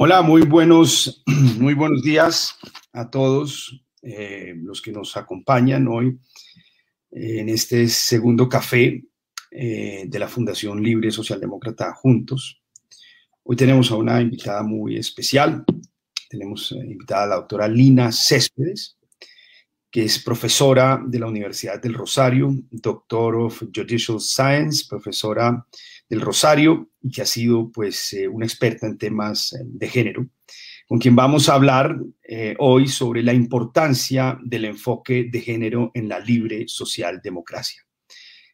Hola, muy buenos, muy buenos días a todos eh, los que nos acompañan hoy en este segundo café eh, de la Fundación Libre Socialdemócrata Juntos. Hoy tenemos a una invitada muy especial. Tenemos eh, invitada a la doctora Lina Céspedes, que es profesora de la Universidad del Rosario, Doctor of Judicial Science, profesora del Rosario y que ha sido pues eh, una experta en temas eh, de género, con quien vamos a hablar eh, hoy sobre la importancia del enfoque de género en la libre socialdemocracia.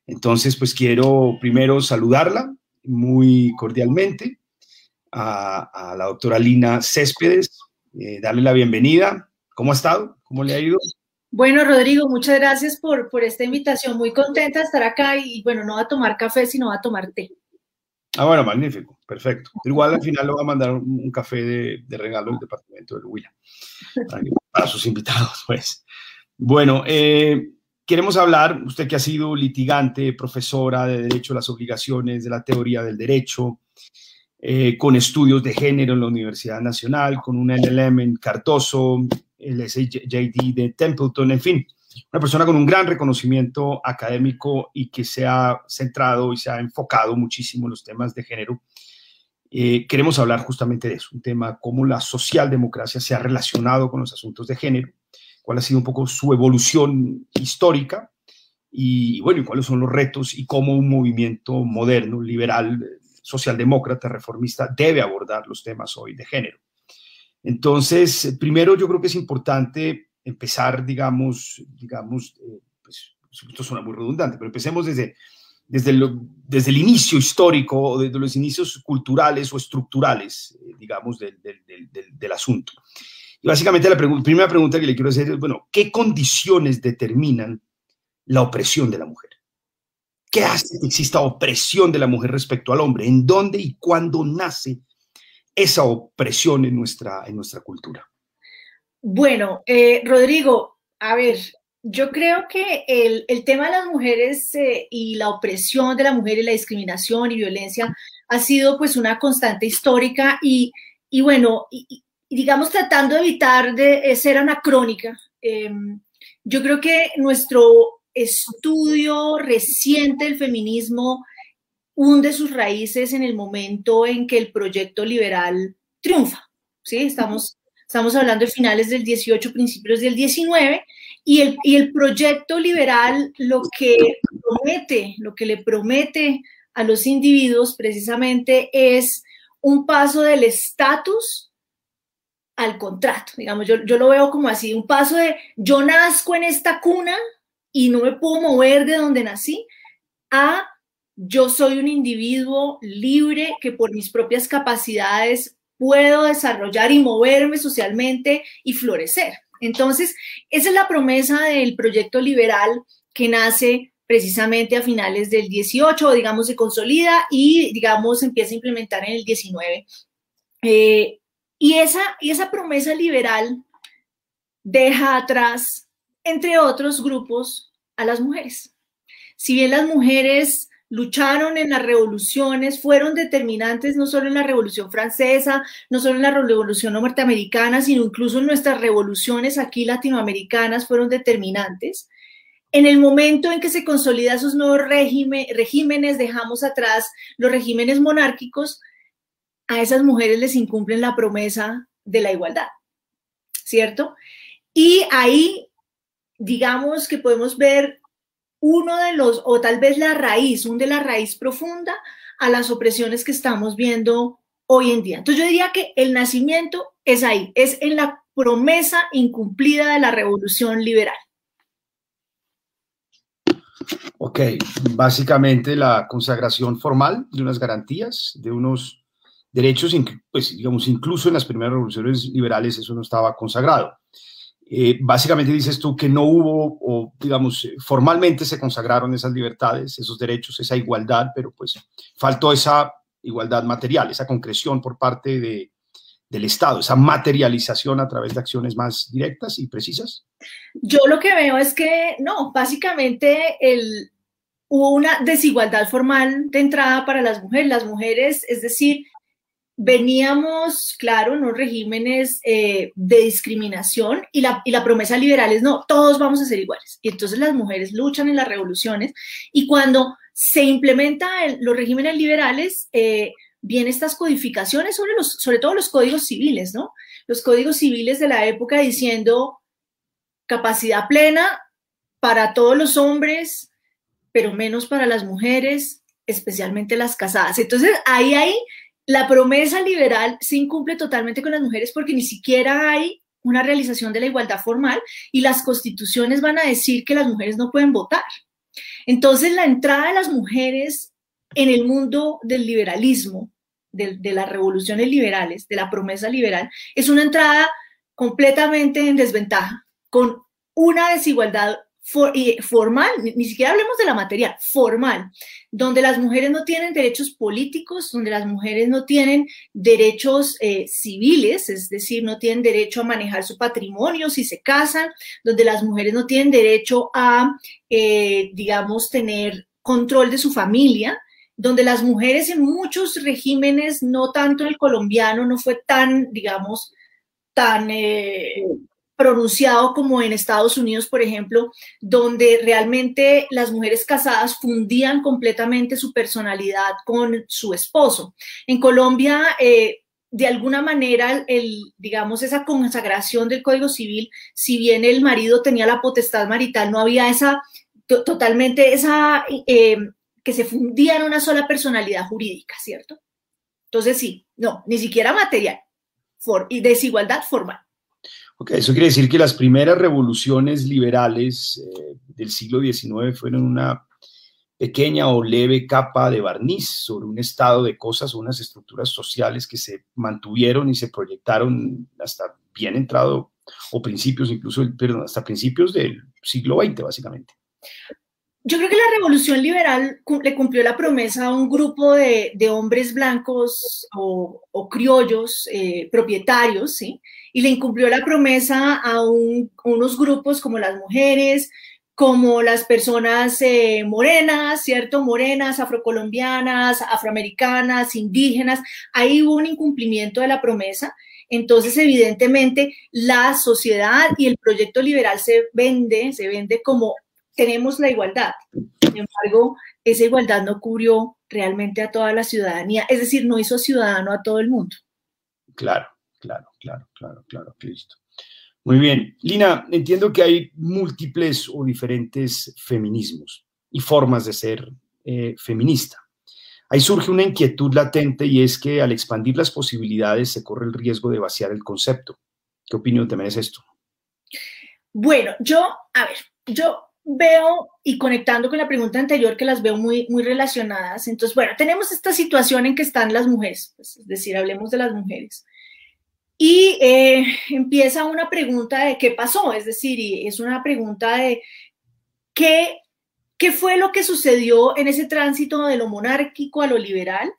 Entonces, pues quiero primero saludarla muy cordialmente a, la doctora Lina Céspedes, darle la bienvenida. ¿Cómo ha estado? ¿Cómo le ha ido? Bueno, Rodrigo, muchas gracias por, por esta invitación. Muy contenta de estar acá y, bueno, no va a tomar café, sino va a tomar té. Ah, bueno, magnífico, perfecto. Igual al final le va a mandar un, café de, regalo del departamento del Huila para, sus invitados, pues. Bueno, eh, queremos hablar, usted que ha sido litigante, profesora de Derecho las Obligaciones, de la teoría del derecho, eh, con estudios de género en la Universidad Nacional, con un LLM en Cardoso, el SJD de Templeton, en fin, una persona con un gran reconocimiento académico y que se ha centrado y se ha enfocado muchísimo en los temas de género. Eh, queremos hablar justamente de eso, un tema cómo la socialdemocracia se ha relacionado con los asuntos de género, cuál ha sido un poco su evolución histórica y, bueno, y cuáles son los retos y cómo un movimiento moderno, liberal, socialdemócrata, reformista debe abordar los temas hoy de género. Entonces, primero yo creo que es importante empezar, digamos, digamos, eh, pues, esto suena muy redundante, pero empecemos desde, desde, desde el inicio histórico o desde los inicios culturales o estructurales, eh, digamos, del, del, del, asunto. Y básicamente la primera pregunta que le quiero hacer es, bueno, ¿qué condiciones determinan la opresión de la mujer? ¿Qué hace que exista opresión de la mujer respecto al hombre? ¿En dónde y cuándo nace esa opresión en nuestra, en nuestra cultura? Bueno, eh, Rodrigo, a ver, yo creo que el, tema de las mujeres eh, y la opresión de la mujer y la discriminación y violencia ha sido pues una constante histórica y, bueno, digamos tratando de evitar de ser anacrónica, em, yo creo que nuestro estudio reciente del feminismo hunde sus raíces en el momento en que el proyecto liberal triunfa. ¿sí? Estamos Estamos hablando de finales del 18, principios del 19, y el, y el proyecto liberal lo que promete, lo que le promete a los individuos precisamente es un paso del estatus al contrato. Digamos, yo, yo lo veo como así, un paso de yo nazco en esta cuna y no me puedo mover de donde nací, a yo soy un individuo libre que por mis propias capacidades puedo desarrollar y moverme socialmente y florecer. Entonces, esa es la promesa del proyecto liberal que nace precisamente a finales del 18, digamos, se consolida y, digamos, empieza a implementar en el 19. Eh, y, esa, y esa promesa liberal deja atrás, entre otros grupos, a las mujeres. Si bien las mujeres lucharon en las revoluciones, fueron determinantes no solo en la Revolución Francesa, no solo en la Revolución Norteamericana, sino incluso en nuestras revoluciones aquí latinoamericanas fueron determinantes. En el momento en que se consolida esos nuevos regímenes, dejamos atrás los regímenes monárquicos, a esas mujeres les incumplen la promesa de la igualdad, ¿cierto? Y ahí, digamos que podemos ver uno de los, o tal vez la raíz, un de la raíz profunda a las opresiones que estamos viendo hoy en día. Entonces yo diría que el nacimiento es ahí, es en la promesa incumplida de la revolución liberal. Ok, básicamente la consagración formal de unas garantías, de unos derechos, pues digamos, incluso en las primeras revoluciones liberales eso no estaba consagrado. Eh, básicamente dices tú que no hubo, o digamos, formalmente se consagraron esas libertades, esos derechos, esa igualdad, pero pues faltó esa igualdad material, esa concreción por parte de, del Estado, esa materialización a través de acciones más directas y precisas? Yo lo que veo es que no, básicamente el, hubo una desigualdad formal de entrada para las mujeres. Las mujeres, es decir, veníamos, claro, unos regímenes eh, de discriminación y la, y la promesa liberal es no, todos vamos a ser iguales. Y entonces las mujeres luchan en las revoluciones y cuando se implementan los regímenes liberales, eh, vienen estas codificaciones sobre, los, sobre todo los códigos civiles, ¿no? Los códigos civiles de la época diciendo capacidad plena para todos los hombres, pero menos para las mujeres, especialmente las casadas. Entonces, ahí hay la promesa liberal se incumple totalmente con las mujeres porque ni siquiera hay una realización de la igualdad formal y las constituciones van a decir que las mujeres no pueden votar. Entonces, la entrada de las mujeres en el mundo del liberalismo, de, las revoluciones liberales, de la promesa liberal, es una entrada completamente en desventaja, con una desigualdad formal, ni siquiera hablemos de la materia, formal, donde las mujeres no tienen derechos políticos, donde las mujeres no tienen derechos eh, civiles, es decir, no tienen derecho a manejar su patrimonio si se casan, donde las mujeres no tienen derecho a, eh, digamos, tener control de su familia, donde las mujeres en muchos regímenes, no tanto el colombiano, no fue tan, digamos, tan... Eh, pronunciado como en Estados Unidos, por ejemplo, donde realmente las mujeres casadas fundían completamente su personalidad con su esposo. En Colombia, eh, de alguna manera, el, digamos, esa consagración del Código Civil, si bien el marido tenía la potestad marital, no había esa, totalmente esa, eh, que se fundía en una sola personalidad jurídica, ¿cierto? Entonces, sí, no, ni siquiera material for, y desigualdad formal. Ok, eso quiere decir que las primeras revoluciones liberales eh, del siglo XIX fueron una pequeña o leve capa de barniz sobre un estado de cosas, unas estructuras sociales que se mantuvieron y se proyectaron hasta bien entrado, o principios incluso, perdón, hasta principios del siglo XX, básicamente. Yo creo que la revolución liberal le cumplió la promesa a un grupo de, hombres blancos o, criollos eh, propietarios, ¿sí? Y le incumplió la promesa a, unos grupos como las mujeres, como las personas eh, morenas, ¿cierto? Morenas, afrocolombianas, afroamericanas, indígenas. Ahí hubo un incumplimiento de la promesa. Entonces, evidentemente, la sociedad y el proyecto liberal se vende, se vende como tenemos la igualdad. Sin embargo, esa igualdad no cubrió realmente a toda la ciudadanía, es decir, no hizo ciudadano a todo el mundo. Claro, claro, claro, claro, claro, listo. Muy bien. Lina, entiendo que hay múltiples o diferentes feminismos y formas de ser eh, feminista. Ahí surge una inquietud latente y es que al expandir las posibilidades se corre el riesgo de vaciar el concepto. ¿Qué opinión te merece esto? Bueno, yo, a ver, yo veo, y conectando con la pregunta anterior, que las veo muy, muy relacionadas, entonces, bueno, tenemos esta situación en que están las mujeres, pues, es decir, hablemos de las mujeres. Y eh, empieza una pregunta de qué pasó, es decir, y es una pregunta de qué, qué fue lo que sucedió en ese tránsito de lo monárquico a lo liberal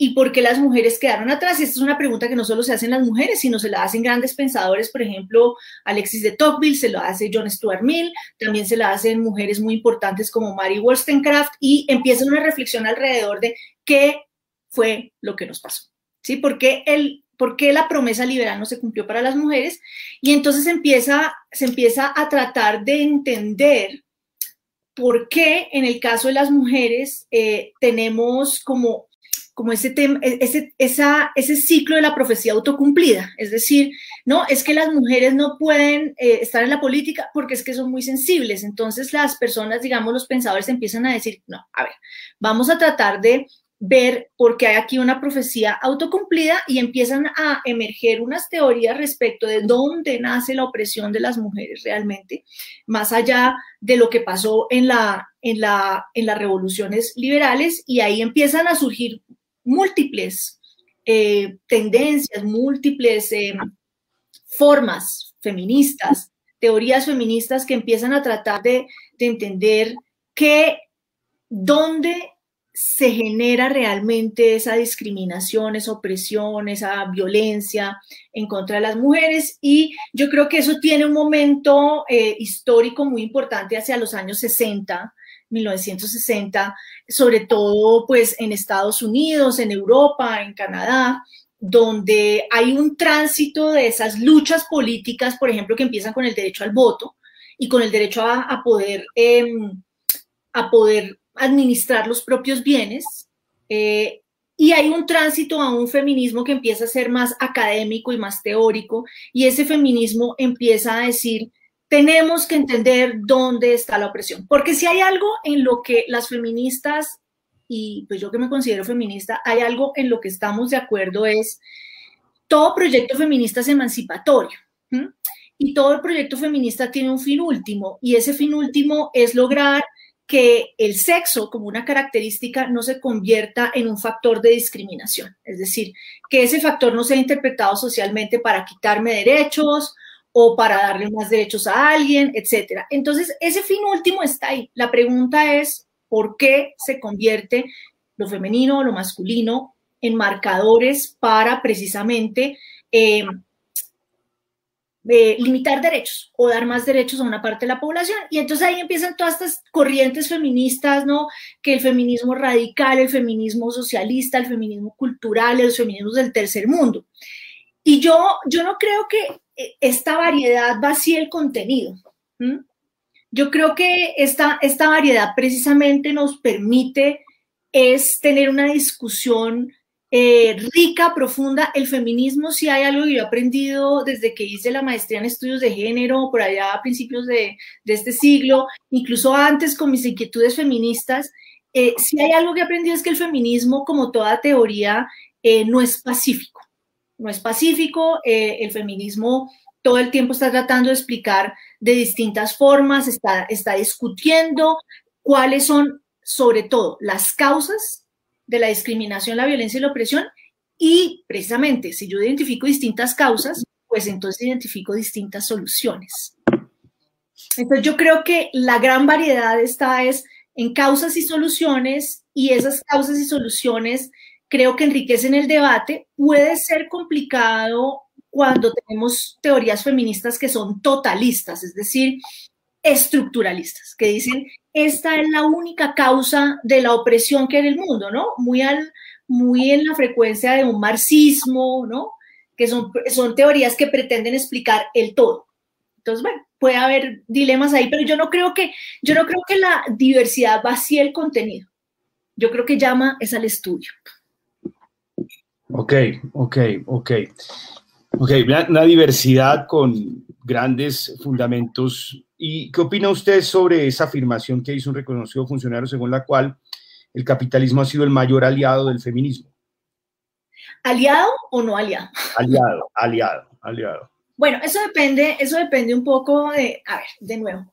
¿Y por qué las mujeres quedaron atrás? Esta es una pregunta que no solo se hacen las mujeres, sino se la hacen grandes pensadores, por ejemplo, Alexis de Tocqueville, se lo hace John Stuart Mill, también se la hacen mujeres muy importantes como Mary Wollstonecraft y empieza una reflexión alrededor de qué fue lo que nos pasó. ¿Sí? ¿Por qué, el, la promesa liberal no se cumplió para las mujeres? Y entonces empieza, se empieza a tratar de entender por qué en el caso de las mujeres eh, tenemos como como ese, tema, e, ese, ese ciclo de la profecía autocumplida. Es decir, no, es que las mujeres no pueden eh, estar en la política porque es que son muy sensibles. Entonces las personas, digamos, los pensadores empiezan a decir, no, a ver, vamos a tratar de ver por qué hay aquí una profecía autocumplida y empiezan a emerger unas teorías respecto de dónde nace la opresión de las mujeres realmente, más allá de lo que pasó en, la, en, la, en las revoluciones liberales y ahí empiezan a surgir múltiples eh, tendencias, múltiples eh, formas feministas, teorías feministas que empiezan a tratar de, entender que dónde se genera realmente esa discriminación, esa opresión, esa violencia en contra de las mujeres. Y yo creo que eso tiene un momento eh, histórico muy importante hacia los años 60, 1960, sobre todo pues en Estados Unidos, en Europa, en Canadá, donde hay un tránsito de esas luchas políticas, por ejemplo, que empiezan con el derecho al voto y con el derecho a, poder, em, a poder administrar los propios bienes. Eh, y hay un tránsito a un feminismo que empieza a ser más académico y más teórico, y ese feminismo empieza a decir, tenemos que entender dónde está la opresión, porque si hay algo en lo que las feministas y pues yo que me considero feminista, hay algo en lo que estamos de acuerdo es todo proyecto feminista es emancipatorio. Y todo proyecto feminista tiene un fin último, y ese fin último es lograr que el sexo como una característica no se convierta en un factor de discriminación, es decir, que ese factor no sea interpretado socialmente para quitarme derechos o para darle más derechos a alguien, etcétera. Entonces, ese fin último está ahí. La pregunta es, por qué se convierte lo femenino o lo masculino en marcadores para precisamente eh, eh, limitar derechos o dar más derechos a una parte de la población. Y entonces ahí empiezan todas estas corrientes feministas, ¿no? Que el feminismo radical, el feminismo socialista, el feminismo cultural, los feminismos del tercer mundo. Y yo, yo no creo que eh, esta variedad vacíe el contenido. Yo creo que esta, esta variedad precisamente nos permite es tener una discusión eh, rica, profunda. El feminismo, si hay algo que yo he aprendido desde que hice la maestría en estudios de género, por allá a principios de, este siglo, incluso antes con mis inquietudes feministas, eh, si hay algo que he aprendido es que el feminismo, como toda teoría, no es pacífico. No es pacífico, el feminismo todo el tiempo está tratando de explicar de distintas formas, está, está discutiendo cuáles son, sobre todo, las causas de la discriminación, la violencia y la opresión. Y precisamente, si yo identifico distintas causas, pues entonces identifico distintas soluciones. Entonces yo creo que la gran variedad está es en causas y soluciones y esas causas y soluciones creo que enriquecen el debate. Puede ser complicado cuando tenemos teorías feministas que son totalistas, es decir, estructuralistas, que dicen, esta es la única causa de la opresión que hay en el mundo, ¿no? Muy, al, muy en la frecuencia de un marxismo, ¿no? Que son, son teorías que pretenden explicar el todo. Entonces, bueno, puede haber dilemas ahí, pero yo no creo que, yo no creo que la diversidad vacíe el contenido. Yo creo que llama es al estudio. Ok, ok, ok. Ok, una diversidad con grandes fundamentos. ¿Y qué opina usted sobre esa afirmación que hizo un reconocido funcionario según la cual el capitalismo ha sido el mayor aliado del feminismo? ¿Aliado o no aliado? Aliado, aliado, aliado. Bueno, eso depende, eso depende un poco de, a ver, de nuevo.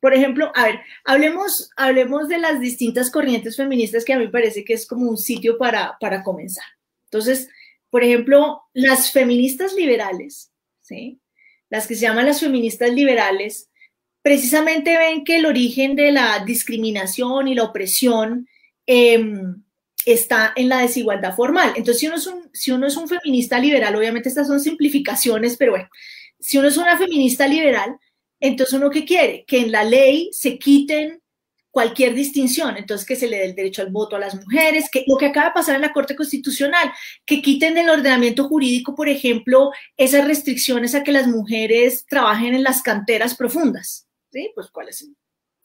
Por ejemplo, a ver, hablemos, hablemos de las distintas corrientes feministas que a mí me parece que es como un sitio para, para comenzar. Entonces, por ejemplo, las feministas liberales, ¿sí? las que se llaman las feministas liberales, precisamente ven que el origen de la discriminación y la opresión em, está en la desigualdad formal. Entonces, si uno, es un, si uno es un feminista liberal, obviamente estas son simplificaciones, pero bueno, si uno es una feminista liberal, entonces uno qué quiere? Que en la ley se quiten cualquier distinción, entonces que se le dé el derecho al voto a las mujeres, que lo que acaba de pasar en la Corte Constitucional, que quiten del ordenamiento jurídico, por ejemplo, esas restricciones a que las mujeres trabajen en las canteras profundas, ¿sí? Pues cuáles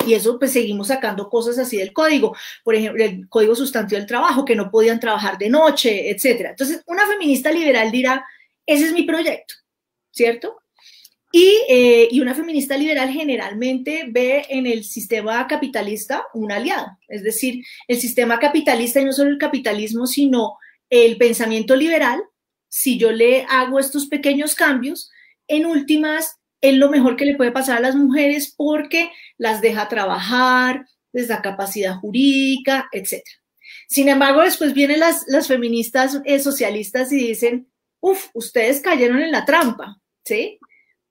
y eso pues seguimos sacando cosas así del código, por ejemplo, el código sustantivo del trabajo, que no podían trabajar de noche, etcétera. Entonces, una feminista liberal dirá, ese es mi proyecto, ¿cierto? Eh, y, una feminista liberal generalmente ve en el sistema capitalista un aliado. Es decir, el sistema capitalista y no solo el capitalismo, sino el pensamiento liberal, si yo le hago estos pequeños cambios, en últimas es lo mejor que le puede pasar a las mujeres porque las deja trabajar, les da capacidad jurídica, etc. Sin embargo, después vienen las, las feministas eh, socialistas y dicen, uff, ustedes cayeron en la trampa, ¿sí?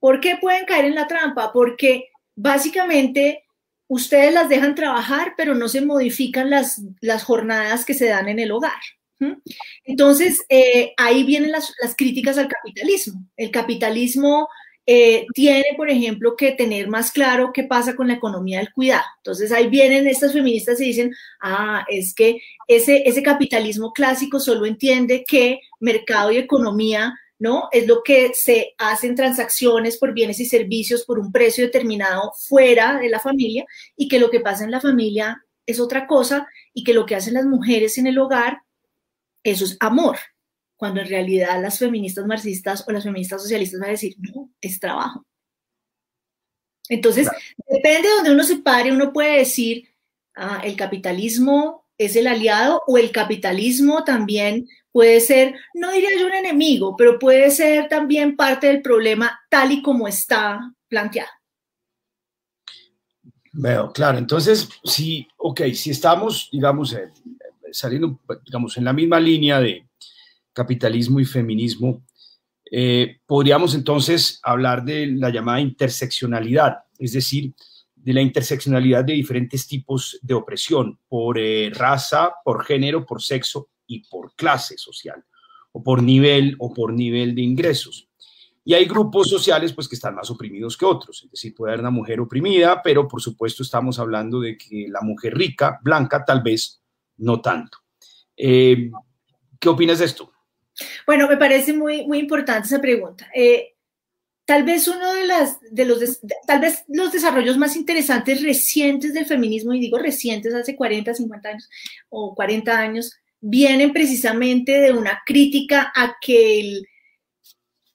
¿Por qué pueden caer en la trampa? Porque básicamente ustedes las dejan trabajar, pero no se modifican las, las jornadas que se dan en el hogar. Entonces, eh, ahí vienen las, críticas al capitalismo. El capitalismo eh, tiene, por ejemplo, que tener más claro qué pasa con la economía del cuidado. Entonces ahí vienen estas feministas y dicen, ah, es que ese, ese capitalismo clásico solo entiende que mercado y economía ¿no? Es lo que se hacen transacciones por bienes y servicios por un precio determinado fuera de la familia y que lo que pasa en la familia es otra cosa y que lo que hacen las mujeres en el hogar, eso es amor, cuando en realidad las feministas marxistas o las feministas socialistas van a decir, no, es trabajo. Entonces, depende de donde uno se pare, uno puede decir, ah, el capitalismo es el aliado o el capitalismo también puede ser, no diría yo un enemigo, pero puede ser también parte del problema tal y como está planteado. Veo, claro. Entonces, sí, ok, si estamos, digamos, eh, saliendo, digamos, en la misma línea de capitalismo y feminismo, eh, podríamos entonces hablar de la llamada interseccionalidad, es decir, de la interseccionalidad de diferentes tipos de opresión por eh, raza, por género, por sexo y por clase social, o por nivel o por nivel de ingresos. Y hay grupos sociales pues que están más oprimidos que otros, es decir, puede haber una mujer oprimida, pero por supuesto estamos hablando de que la mujer rica, blanca, tal vez no tanto. Eh, ¿Qué opinas de esto? Bueno, me parece muy, muy importante esa pregunta. Eh, tal vez uno de, los, tal vez los desarrollos más interesantes recientes del feminismo, y digo recientes, hace 40, 50 años o 40 años, vienen precisamente de una crítica a que el,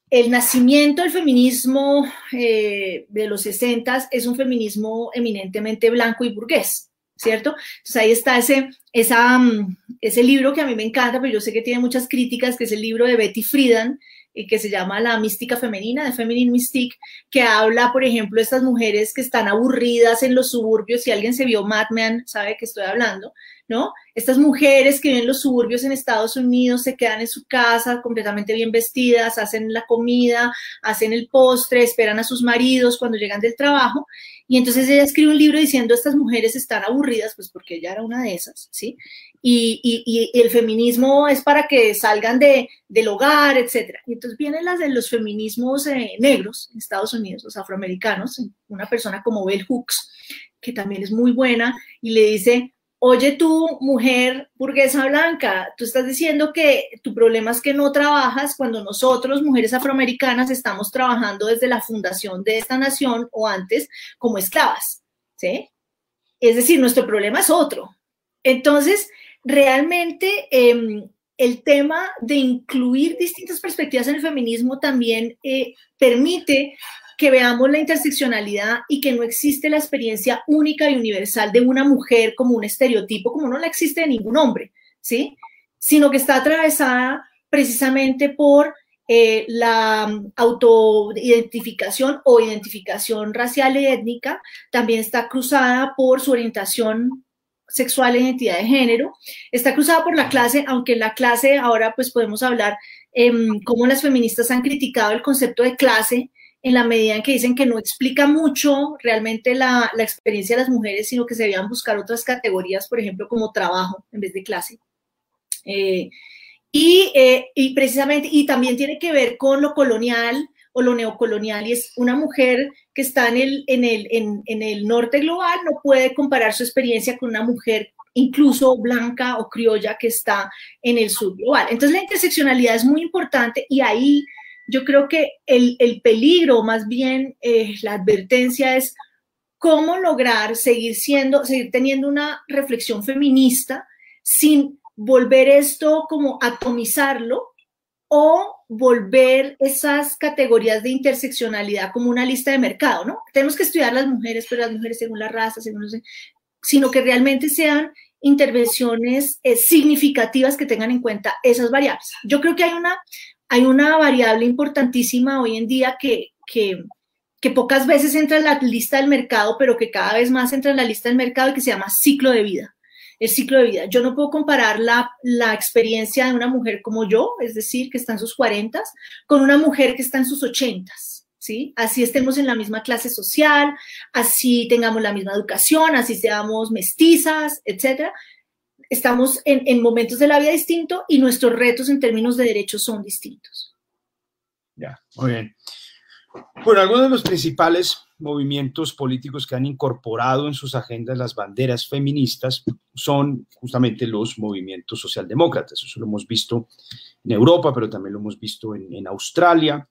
el nacimiento del feminismo eh, de los 60 es un feminismo eminentemente blanco y burgués, ¿cierto? Entonces ahí está ese, esa, mm, ese libro que a mí me encanta, pero yo sé que tiene muchas críticas, que es el libro de Betty Friedan, que se llama La mística femenina, de Feminine Mystique, que habla, por ejemplo, de estas mujeres que están aburridas en los suburbios. Si alguien se vio Mad Men, sabe que estoy hablando, ¿no? Estas mujeres que viven en los suburbios en Estados Unidos se quedan en su casa completamente bien vestidas, hacen la comida, hacen el postre, esperan a sus maridos cuando llegan del trabajo. Y entonces ella escribe un libro diciendo estas mujeres están aburridas, pues porque ella era una de esas, ¿sí? Y, el feminismo es para que salgan de, del hogar, etcétera. Y entonces vienen las de los feminismos eh, negros en Estados Unidos, los afroamericanos, una persona como Bell Hooks, que también es muy buena, y le dice, oye tú, mujer burguesa blanca, tú estás diciendo que tu problema es que no trabajas cuando nosotros, mujeres afroamericanas, estamos trabajando desde la fundación de esta nación o antes como esclavas, ¿sí? Es decir, nuestro problema es otro. Entonces, realmente em, el tema de incluir distintas perspectivas en el feminismo también eh, permite que veamos la interseccionalidad y que no existe la experiencia única y universal de una mujer como un estereotipo, como no la existe de ningún hombre, ¿sí? Sino que está atravesada precisamente por eh, la autoidentificación o identificación racial y étnica, también está cruzada por su orientación sexual e identidad de género, está cruzada por la clase, aunque en la clase ahora pues podemos hablar eh, cómo las feministas han criticado el concepto de clase en la medida en que dicen que no explica mucho realmente la, experiencia de las mujeres, sino que se debían buscar otras categorías, por ejemplo, como trabajo en vez de clase. Eh, eh, y, precisamente, y también tiene que ver con lo colonial o lo neocolonial, y es una mujer que está en el, en el, en el norte global, no puede comparar su experiencia con una mujer incluso blanca o criolla que está en el sur global. Entonces la interseccionalidad es muy importante y ahí yo creo que el, peligro, más bien eh, la advertencia es cómo lograr seguir siendo, seguir teniendo una reflexión feminista sin volver esto como atomizarlo o volver esas categorías de interseccionalidad como una lista de mercado, ¿no? Tenemos que estudiar las mujeres, pero las mujeres según la raza, según no sé, sino que realmente sean intervenciones eh, significativas que tengan en cuenta esas variables. Yo creo que hay una, hay una variable importantísima hoy en día que, que, pocas veces entra en la lista del mercado, pero que cada vez más entra en la lista del mercado y que se llama ciclo de vida. El ciclo de vida. Yo no puedo comparar la, la experiencia de una mujer como yo, es decir, que está en sus 40, con una mujer que está en sus 80. ¿Sí? Así estemos en la misma clase social, así tengamos la misma educación, así seamos mestizas, etcétera estamos en, momentos de la vida distintos y nuestros retos en términos de derechos son distintos. Ya, muy bien. Bueno, algunos de los principales movimientos políticos que han incorporado en sus agendas las banderas feministas son justamente los movimientos socialdemócratas. Eso lo hemos visto en Europa, pero también lo hemos visto en, en Australia.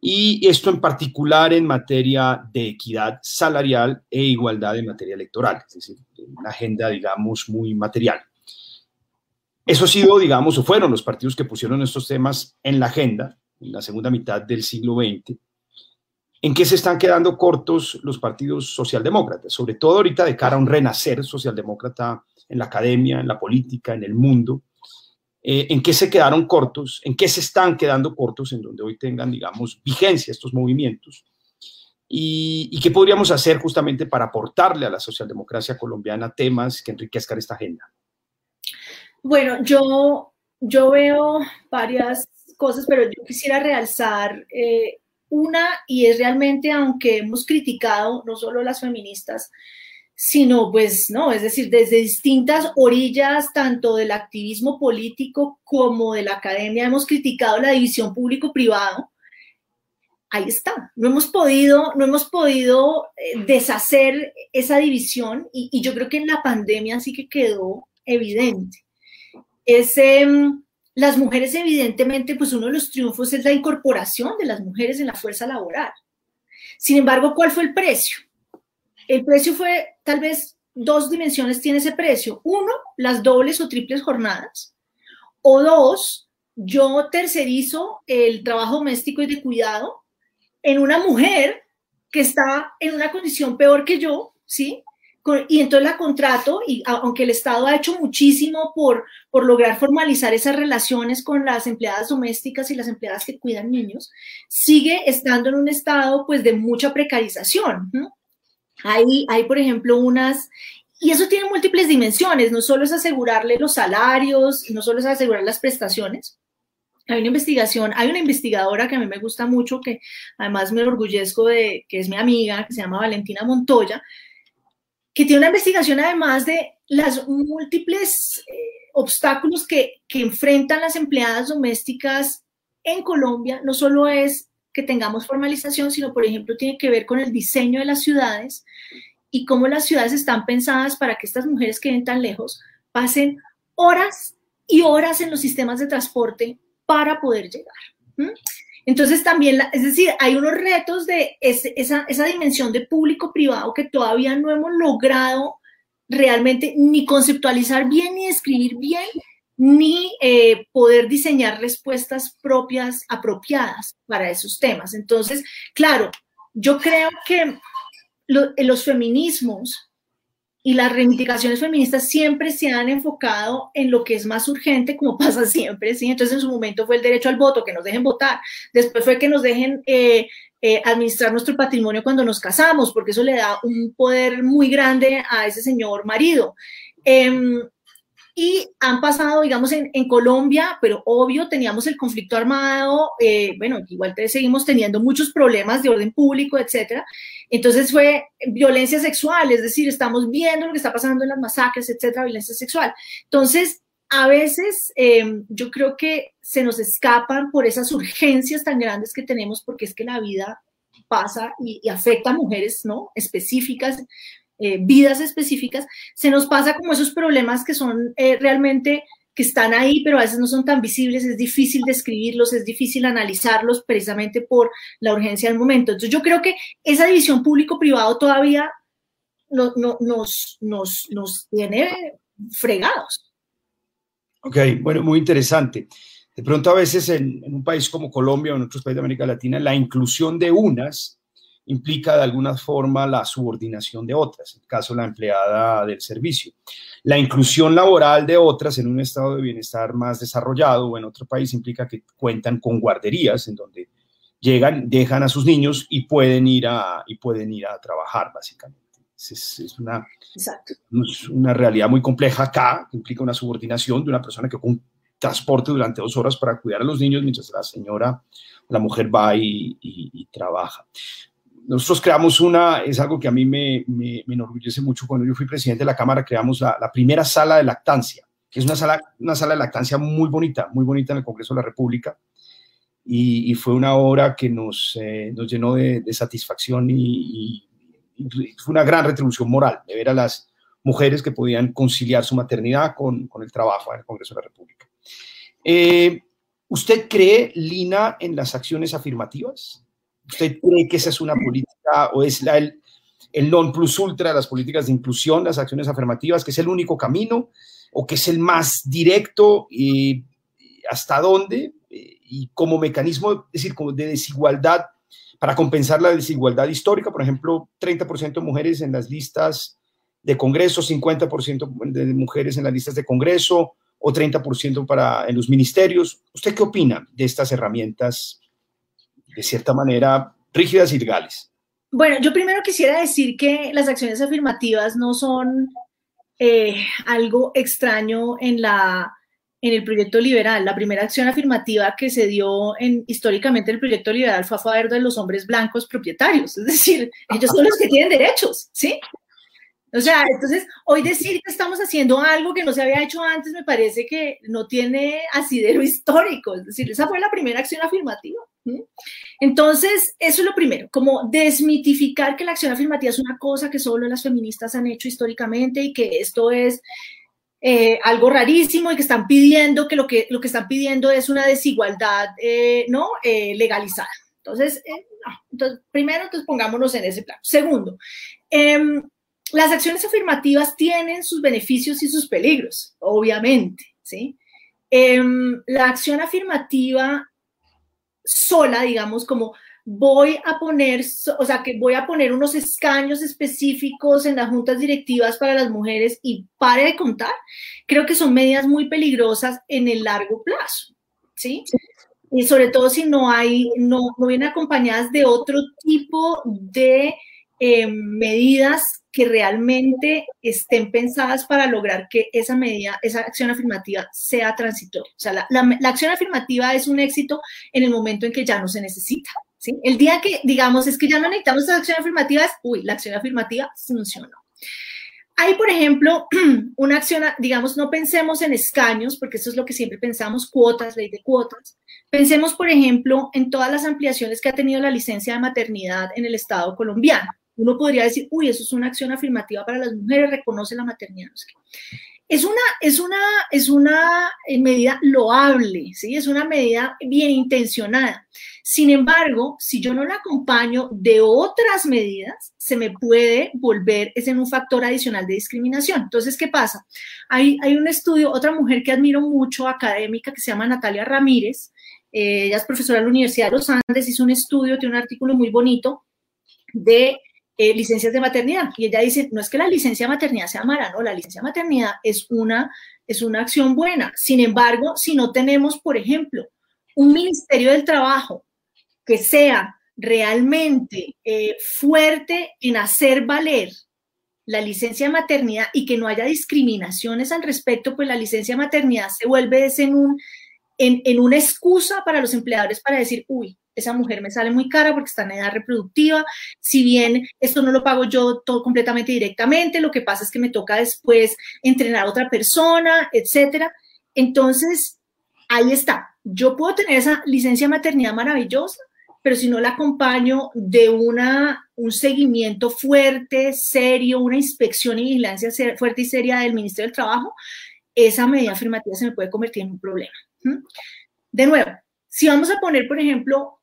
Y esto en particular en materia de equidad salarial e igualdad en materia electoral, es decir, una agenda, digamos, muy material. Eso ha sido, digamos, o fueron los partidos que pusieron estos temas en la agenda en la segunda mitad del siglo XX. ¿En qué se están quedando cortos los partidos socialdemócratas? Sobre todo ahorita de cara a un renacer socialdemócrata en la academia, en la política, en el mundo. Eh, ¿En qué se quedaron cortos? ¿En qué se están quedando cortos en donde hoy tengan, digamos, vigencia estos movimientos? ¿Y, y qué podríamos hacer justamente para aportarle a la socialdemocracia colombiana temas que enriquezcan esta agenda? Bueno, yo, yo veo varias cosas, pero yo quisiera realzar eh, una, y es realmente, aunque hemos criticado, no solo las feministas, sino pues, no, es decir, desde distintas orillas, tanto del activismo político como de la academia, hemos criticado la división público-privado. Ahí está, no hemos podido, no hemos podido eh, deshacer esa división y, y yo creo que en la pandemia sí que quedó evidente es, em, las mujeres evidentemente, pues uno de los triunfos es la incorporación de las mujeres en la fuerza laboral. Sin embargo, ¿cuál fue el precio? El precio fue tal vez dos dimensiones tiene ese precio. Uno, las dobles o triples jornadas. O dos, yo tercerizo el trabajo doméstico y de cuidado en una mujer que está en una condición peor que yo, ¿sí? Y entonces la contrato y aunque el Estado ha hecho muchísimo por, por lograr formalizar esas relaciones con las empleadas domésticas y las empleadas que cuidan niños, sigue estando en un estado pues de mucha precarización. Hay, hay, por ejemplo, unas, y eso tiene múltiples dimensiones, no solo es asegurarle los salarios, no solo es asegurar las prestaciones, hay una investigación, hay una investigadora que a mí me gusta mucho, que además me orgullezco de que es mi amiga, que se llama Valentina Montoya, que tiene una investigación además de las múltiples eh, obstáculos que, que enfrentan las empleadas domésticas en Colombia. No solo es que tengamos formalización, sino, por ejemplo, tiene que ver con el diseño de las ciudades y cómo las ciudades están pensadas para que estas mujeres que tan lejos pasen horas y horas en los sistemas de transporte para poder llegar. Entonces también, es decir, hay unos retos de esa, dimensión de público-privado que todavía no hemos logrado realmente ni conceptualizar bien, ni escribir bien, ni eh, poder diseñar respuestas propias, apropiadas para esos temas. Entonces, claro, yo creo que los feminismos y las reivindicaciones feministas siempre se han enfocado en lo que es más urgente, como pasa siempre, ¿sí? Entonces en su momento fue el derecho al voto, que nos dejen votar, después fue que nos dejen eh, eh, administrar nuestro patrimonio cuando nos casamos, porque eso le da un poder muy grande a ese señor marido. Em, y han pasado, digamos, en, en, Colombia, pero obvio, teníamos el conflicto armado, eh, bueno, igual seguimos teniendo muchos problemas de orden público, etcétera. Entonces fue violencia sexual, es decir, estamos viendo lo que está pasando en las masacres, etcétera, violencia sexual. Entonces, a veces eh, yo creo que se nos escapan por esas urgencias tan grandes que tenemos, porque es que la vida pasa y, y afecta a mujeres, ¿no? Específicas, eh, vidas específicas, se nos pasa como esos problemas que son eh, realmente que están ahí, pero a veces no son tan visibles, es difícil describirlos, es difícil analizarlos precisamente por la urgencia del momento. Entonces yo creo que esa división público-privado todavía no, no, nos, nos, nos tiene fregados. Ok, bueno, muy interesante. De pronto a veces en, un país como Colombia o en otros países de América Latina, la inclusión de unas implica de alguna forma la subordinación de otras, en el caso la empleada del servicio. La inclusión laboral de otras en un estado de bienestar más desarrollado o en otro país implica que cuentan con guarderías en donde llegan, dejan a sus niños y pueden ir a, y pueden ir a trabajar, básicamente. Es, es una, una realidad muy compleja acá, que implica una subordinación de una persona que con un transporte durante dos horas para cuidar a los niños mientras la señora, la mujer va y, y, y trabaja nosotros creamos una, es algo que a mí me, me, enorgullece mucho. Cuando yo fui presidente de la Cámara, creamos la, la, primera sala de lactancia, que es una sala, una sala de lactancia muy bonita, muy bonita en el Congreso de la República. y, fue una obra que nos, eh, nos llenó de, satisfacción y, fue una gran retribución moral de ver a las mujeres que podían conciliar su maternidad con, con el trabajo en el Congreso de la República. Eh, ¿Usted cree, Lina, en las acciones afirmativas? ¿Usted cree que esa es una política o es el, el non plus ultra las políticas de inclusión, las acciones afirmativas, que es el único camino o que es el más directo y hasta dónde? y como mecanismo, es decir, como de desigualdad, para compensar la desigualdad histórica, por ejemplo, 30% de mujeres en las listas de Congreso, 50% de mujeres en las listas de Congreso o 30% para, en los ministerios. ¿Usted qué opina de estas herramientas, de cierta manera, rígidas y legales? Bueno, yo primero quisiera decir que las acciones afirmativas no son eh, algo extraño en la en el proyecto liberal. La primera acción afirmativa que se dio en, históricamente en el proyecto liberal fue a favor de los hombres blancos propietarios, es decir, ellos son los que tienen derechos, ¿sí? O sea, entonces, hoy decir que estamos haciendo algo que no se había hecho antes me parece que no tiene asidero histórico, es decir, esa fue la primera acción afirmativa. Entonces, eso es lo primero, como desmitificar que la acción afirmativa es una cosa que solo las feministas han hecho históricamente y que esto es eh, algo rarísimo y que están pidiendo que lo que, lo que están pidiendo es una desigualdad eh, ¿no? Eh, legalizada. Entonces, entonces, primero, entonces pongámonos en ese plano. Segundo, em, las acciones afirmativas tienen sus beneficios y sus peligros, obviamente, ¿sí? Em, la acción afirmativa sola, digamos, como voy a poner, o sea, que voy a poner unos escaños específicos en las juntas directivas para las mujeres y pare de contar, creo que son medidas muy peligrosas en el largo plazo, ¿sí? Y sobre todo si no hay, no, no vienen acompañadas de otro tipo de eh, medidas que realmente estén pensadas para lograr que esa medida, esa acción afirmativa sea transitoria. O sea, la, acción afirmativa es un éxito en el momento en que ya no se necesita. El día que digamos es que ya no necesitamos esas acciones afirmativas, uy, la acción afirmativa funcionó. Hay, por ejemplo, una acción, digamos, no pensemos en escaños, porque eso es lo que siempre pensamos, cuotas, ley de cuotas. Pensemos, por ejemplo, en todas las ampliaciones que ha tenido la licencia de maternidad en el Estado colombiano. Uno podría decir, uy, eso es una acción afirmativa para las mujeres, reconoce la maternidad. Es una, es una, es una eh, medida loable, ¿sí? Es una medida bien intencionada. Sin embargo, si yo no la acompaño de otras medidas, se me puede volver, es en un factor adicional de discriminación. Entonces, ¿qué pasa? Hay, hay un estudio, otra mujer que admiro mucho, académica, que se llama Natalia Ramírez, eh, ella es profesora de la Universidad de los Andes, hizo un estudio, tiene un artículo muy bonito de eh, licencias de maternidad. Y ella dice, no es que la licencia de maternidad sea mala, no, la licencia de maternidad es una, es una acción buena. Sin embargo, si no tenemos, por ejemplo, un Ministerio del Trabajo que sea realmente eh, fuerte en hacer valer la licencia de maternidad y que no haya discriminaciones al respecto, pues la licencia de maternidad se vuelve en, un, en, en una excusa para los empleadores para decir, uy, esa mujer me sale muy cara porque está en edad reproductiva, si bien esto no lo pago yo todo completamente directamente, lo que pasa es que me toca después entrenar a otra persona, etcétera. Entonces, ahí está. Yo puedo tener esa licencia de maternidad maravillosa, pero si no la acompaño de una, un seguimiento fuerte, serio, una inspección y vigilancia fuerte y seria del Ministerio del Trabajo, esa medida afirmativa se me puede convertir en un problema. De nuevo, si vamos a poner, por ejemplo,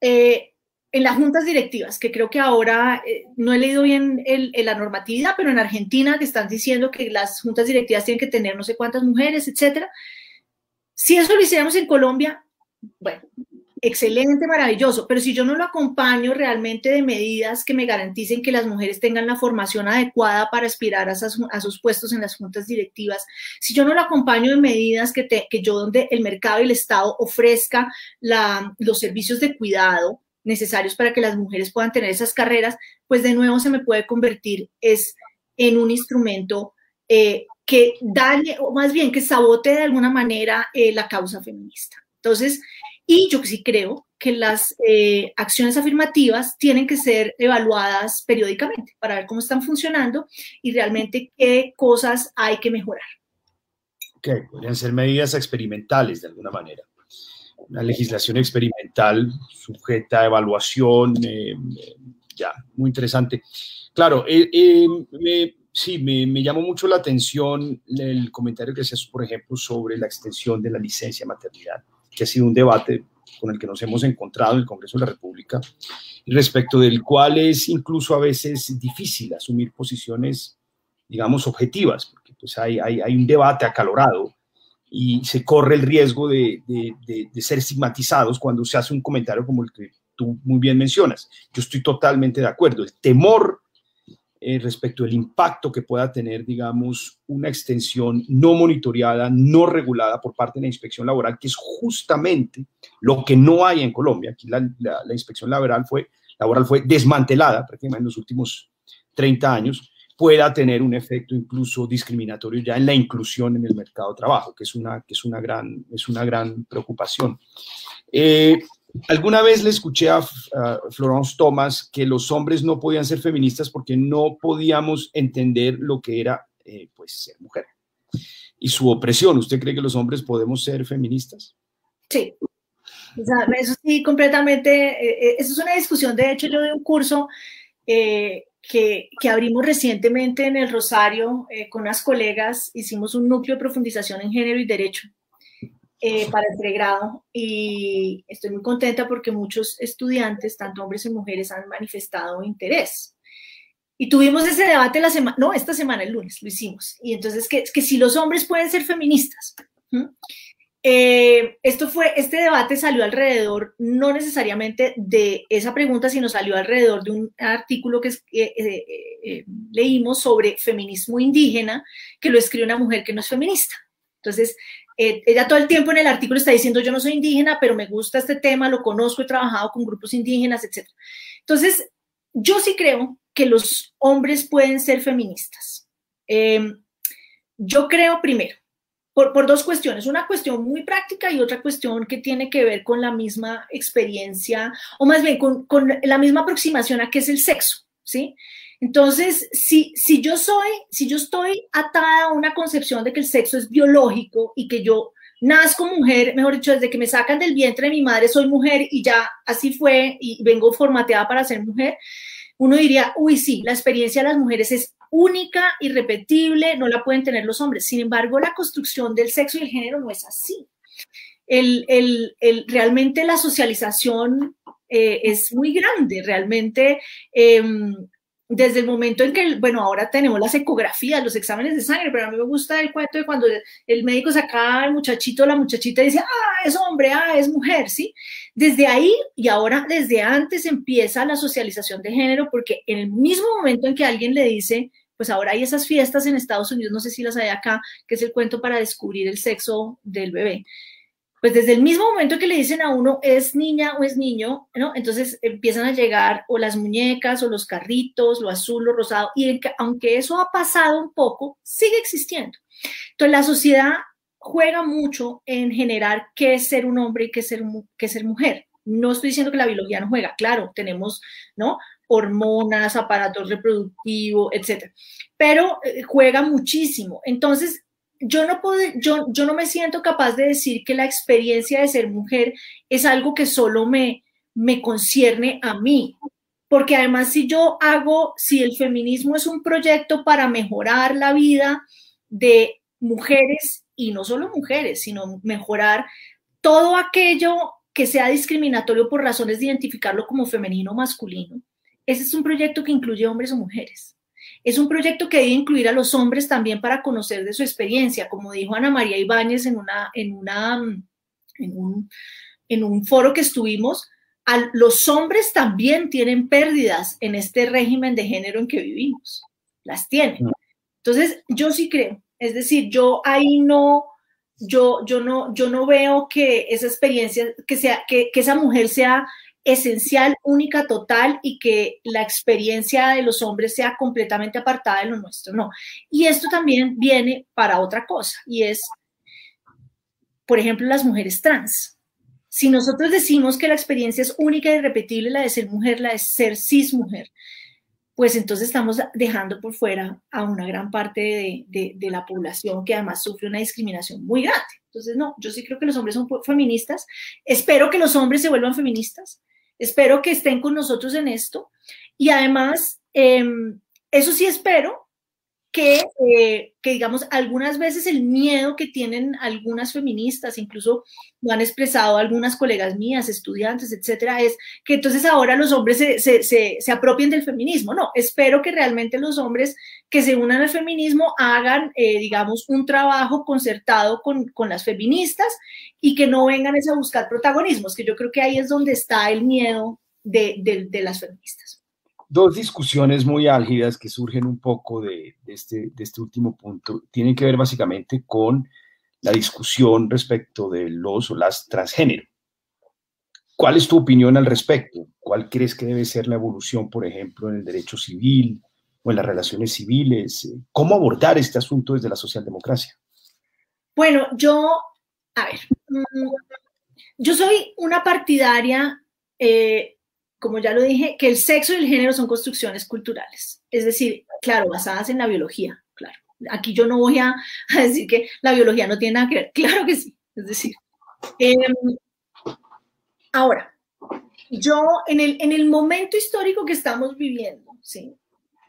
eh, en las juntas directivas, que creo que ahora eh, no he leído bien la normatividad, pero en Argentina que están diciendo que las juntas directivas tienen que tener no sé cuántas mujeres, etcétera. Si eso lo hiciéramos en Colombia, bueno, excelente, maravilloso, pero si yo no lo acompaño realmente de medidas que me garanticen que las mujeres tengan la formación adecuada para aspirar a, sus puestos en las juntas directivas, si yo no lo acompaño de medidas que, yo donde el mercado y el Estado ofrezca los servicios de cuidado necesarios para que las mujeres puedan tener esas carreras, pues de nuevo se me puede convertir es en un instrumento eh, que dañe, o más bien que sabote de alguna manera eh, la causa feminista. Entonces, y yo sí creo que las eh, acciones afirmativas tienen que ser evaluadas periódicamente para ver cómo están funcionando y realmente qué cosas hay que mejorar. Ok, podrían ser medidas experimentales de alguna manera. una legislación experimental sujeta a evaluación, ya, muy interesante. Claro, sí, me, me, llamó mucho la atención el comentario que hacías, por ejemplo, sobre la extensión de la licencia maternidad, que ha sido un debate con el que nos hemos encontrado en el Congreso de la República, respecto del cual es incluso a veces difícil asumir posiciones, digamos, objetivas, porque pues hay, hay, hay un debate acalorado y se corre el riesgo de, de, de, ser estigmatizados cuando se hace un comentario como el que tú muy bien mencionas. Yo estoy totalmente de acuerdo. El temor eh, respecto al impacto que pueda tener, digamos, una extensión no monitoreada, no regulada por parte de la inspección laboral, que es justamente lo que no hay en Colombia. Aquí la, inspección laboral fue, laboral fue desmantelada prácticamente en los últimos 30 años, pueda tener un efecto incluso discriminatorio ya en la inclusión en el mercado de trabajo, que es una, que es una, gran, es una gran preocupación. Eh, Alguna vez le escuché a, Florence Thomas que los hombres no podían ser feministas porque no podíamos entender lo que era eh, pues, ser mujer y su opresión. ¿Usted cree que los hombres podemos ser feministas? Sí. eso sí, completamente. Eh, eh, es una discusión. De hecho, yo de un curso que, que, abrimos recientemente en el Rosario con unas colegas. Hicimos un núcleo de profundización en género y derecho eh, para el pregrado y estoy muy contenta porque muchos estudiantes, tanto hombres y mujeres, han manifestado interés. Y tuvimos ese debate la semana, no, esta semana, el lunes, lo hicimos. Y entonces, que, que si los hombres pueden ser feministas. Eh, esto fue, este debate salió alrededor, no necesariamente de esa pregunta, sino salió alrededor de un artículo que eh, leímos sobre feminismo indígena, que lo escribe una mujer que no es feminista. Entonces, eh, ella todo el tiempo en el artículo está diciendo, yo no soy indígena, pero me gusta este tema, lo conozco, he trabajado con grupos indígenas, etc. Entonces, yo sí creo que los hombres pueden ser feministas. Em, yo creo primero, por, dos cuestiones, una cuestión muy práctica y otra cuestión que tiene que ver con la misma experiencia, o más bien con, con la misma aproximación a qué es el sexo, ¿sí? Entonces, si, si yo soy, si yo estoy atada a una concepción de que el sexo es biológico y que yo nazco mujer, mejor dicho, desde que me sacan del vientre de mi madre soy mujer y ya así fue y vengo formateada para ser mujer, uno diría, uy, sí, la experiencia de las mujeres es única, irrepetible, no la pueden tener los hombres. Sin embargo, la construcción del sexo y el género no es así. El, el, el, realmente la socialización eh, es muy grande, realmente em, desde el momento en que, bueno, ahora tenemos las ecografías, los exámenes de sangre, pero a mí me gusta el cuento de cuando el médico saca al muchachito, la muchachita y dice, ah, es hombre, ah, es mujer, ¿sí? Desde ahí y ahora desde antes empieza la socialización de género, porque en el mismo momento en que alguien le dice, pues ahora hay esas fiestas en Estados Unidos, no sé si las hay acá, que es el cuento para descubrir el sexo del bebé pues desde el mismo momento que le dicen a uno es niña o es niño, ¿no? Entonces empiezan a llegar o las muñecas o los carritos, lo azul, lo rosado, y aunque eso ha pasado un poco, sigue existiendo. Entonces la sociedad juega mucho en generar qué es ser un hombre y qué es ser, qué ser mujer. No estoy diciendo que la biología no juega, claro, tenemos, ¿no? Hormonas, aparatos reproductivos, etcétera. Pero eh, juega muchísimo. Entonces, yo no, puedo, yo, yo no me siento capaz de decir que la experiencia de ser mujer es algo que solo me, me concierne a mí. Porque además si yo hago, si el feminismo es un proyecto para mejorar la vida de mujeres, y no solo mujeres, sino mejorar todo aquello que sea discriminatorio por razones de identificarlo como femenino o masculino, ese es un proyecto que incluye hombres o mujeres. Es un proyecto que debe incluir a los hombres también para conocer de su experiencia, como dijo Ana María Ibáñez en, una, en, una, en, un, en un foro que estuvimos, los hombres también tienen pérdidas en este régimen de género en que vivimos, las tienen. Entonces, yo sí creo, es decir, yo ahí no, yo, yo no, yo no veo que esa experiencia, que, sea, que, que esa mujer sea esencial, única, total y que la experiencia de los hombres sea completamente apartada de lo nuestro, no. Y esto también viene para otra cosa y es, por ejemplo, las mujeres trans. Si nosotros decimos que la experiencia es única y irrepetible, la de ser mujer, la de ser cis mujer, pues entonces estamos dejando por fuera a una gran parte de, de, la población que además sufre una discriminación muy grande. Entonces, no, yo sí creo que los hombres son feministas. Espero que los hombres se vuelvan feministas. Espero que estén con nosotros en esto. Y además, em, eso sí espero, eh, que, digamos, algunas veces el miedo que tienen algunas feministas, incluso lo han expresado algunas colegas mías, estudiantes, etcétera, es que entonces ahora los hombres se, se, se, apropien del feminismo. No, espero que realmente los hombres que se unan al feminismo hagan, eh, digamos, un trabajo concertado con, con, las feministas y que no vengan a buscar protagonismos, que yo creo que ahí es donde está el miedo de, de, de las feministas dos discusiones muy álgidas que surgen un poco de, este, de, este, último punto. Tienen que ver básicamente con la discusión respecto de los o las transgénero. ¿Cuál es tu opinión al respecto? ¿Cuál crees que debe ser la evolución, por ejemplo, en el derecho civil o en las relaciones civiles? ¿Cómo abordar este asunto desde la socialdemocracia? Bueno, yo, a ver, mm, yo soy una partidaria eh, como ya lo dije, que el sexo y el género son construcciones culturales. Es decir, claro, basadas en la biología, claro. Aquí yo no voy a, decir que la biología no tiene nada que ver. Claro que sí. Es decir, em, ahora, yo en el, en el momento histórico que estamos viviendo, ¿sí?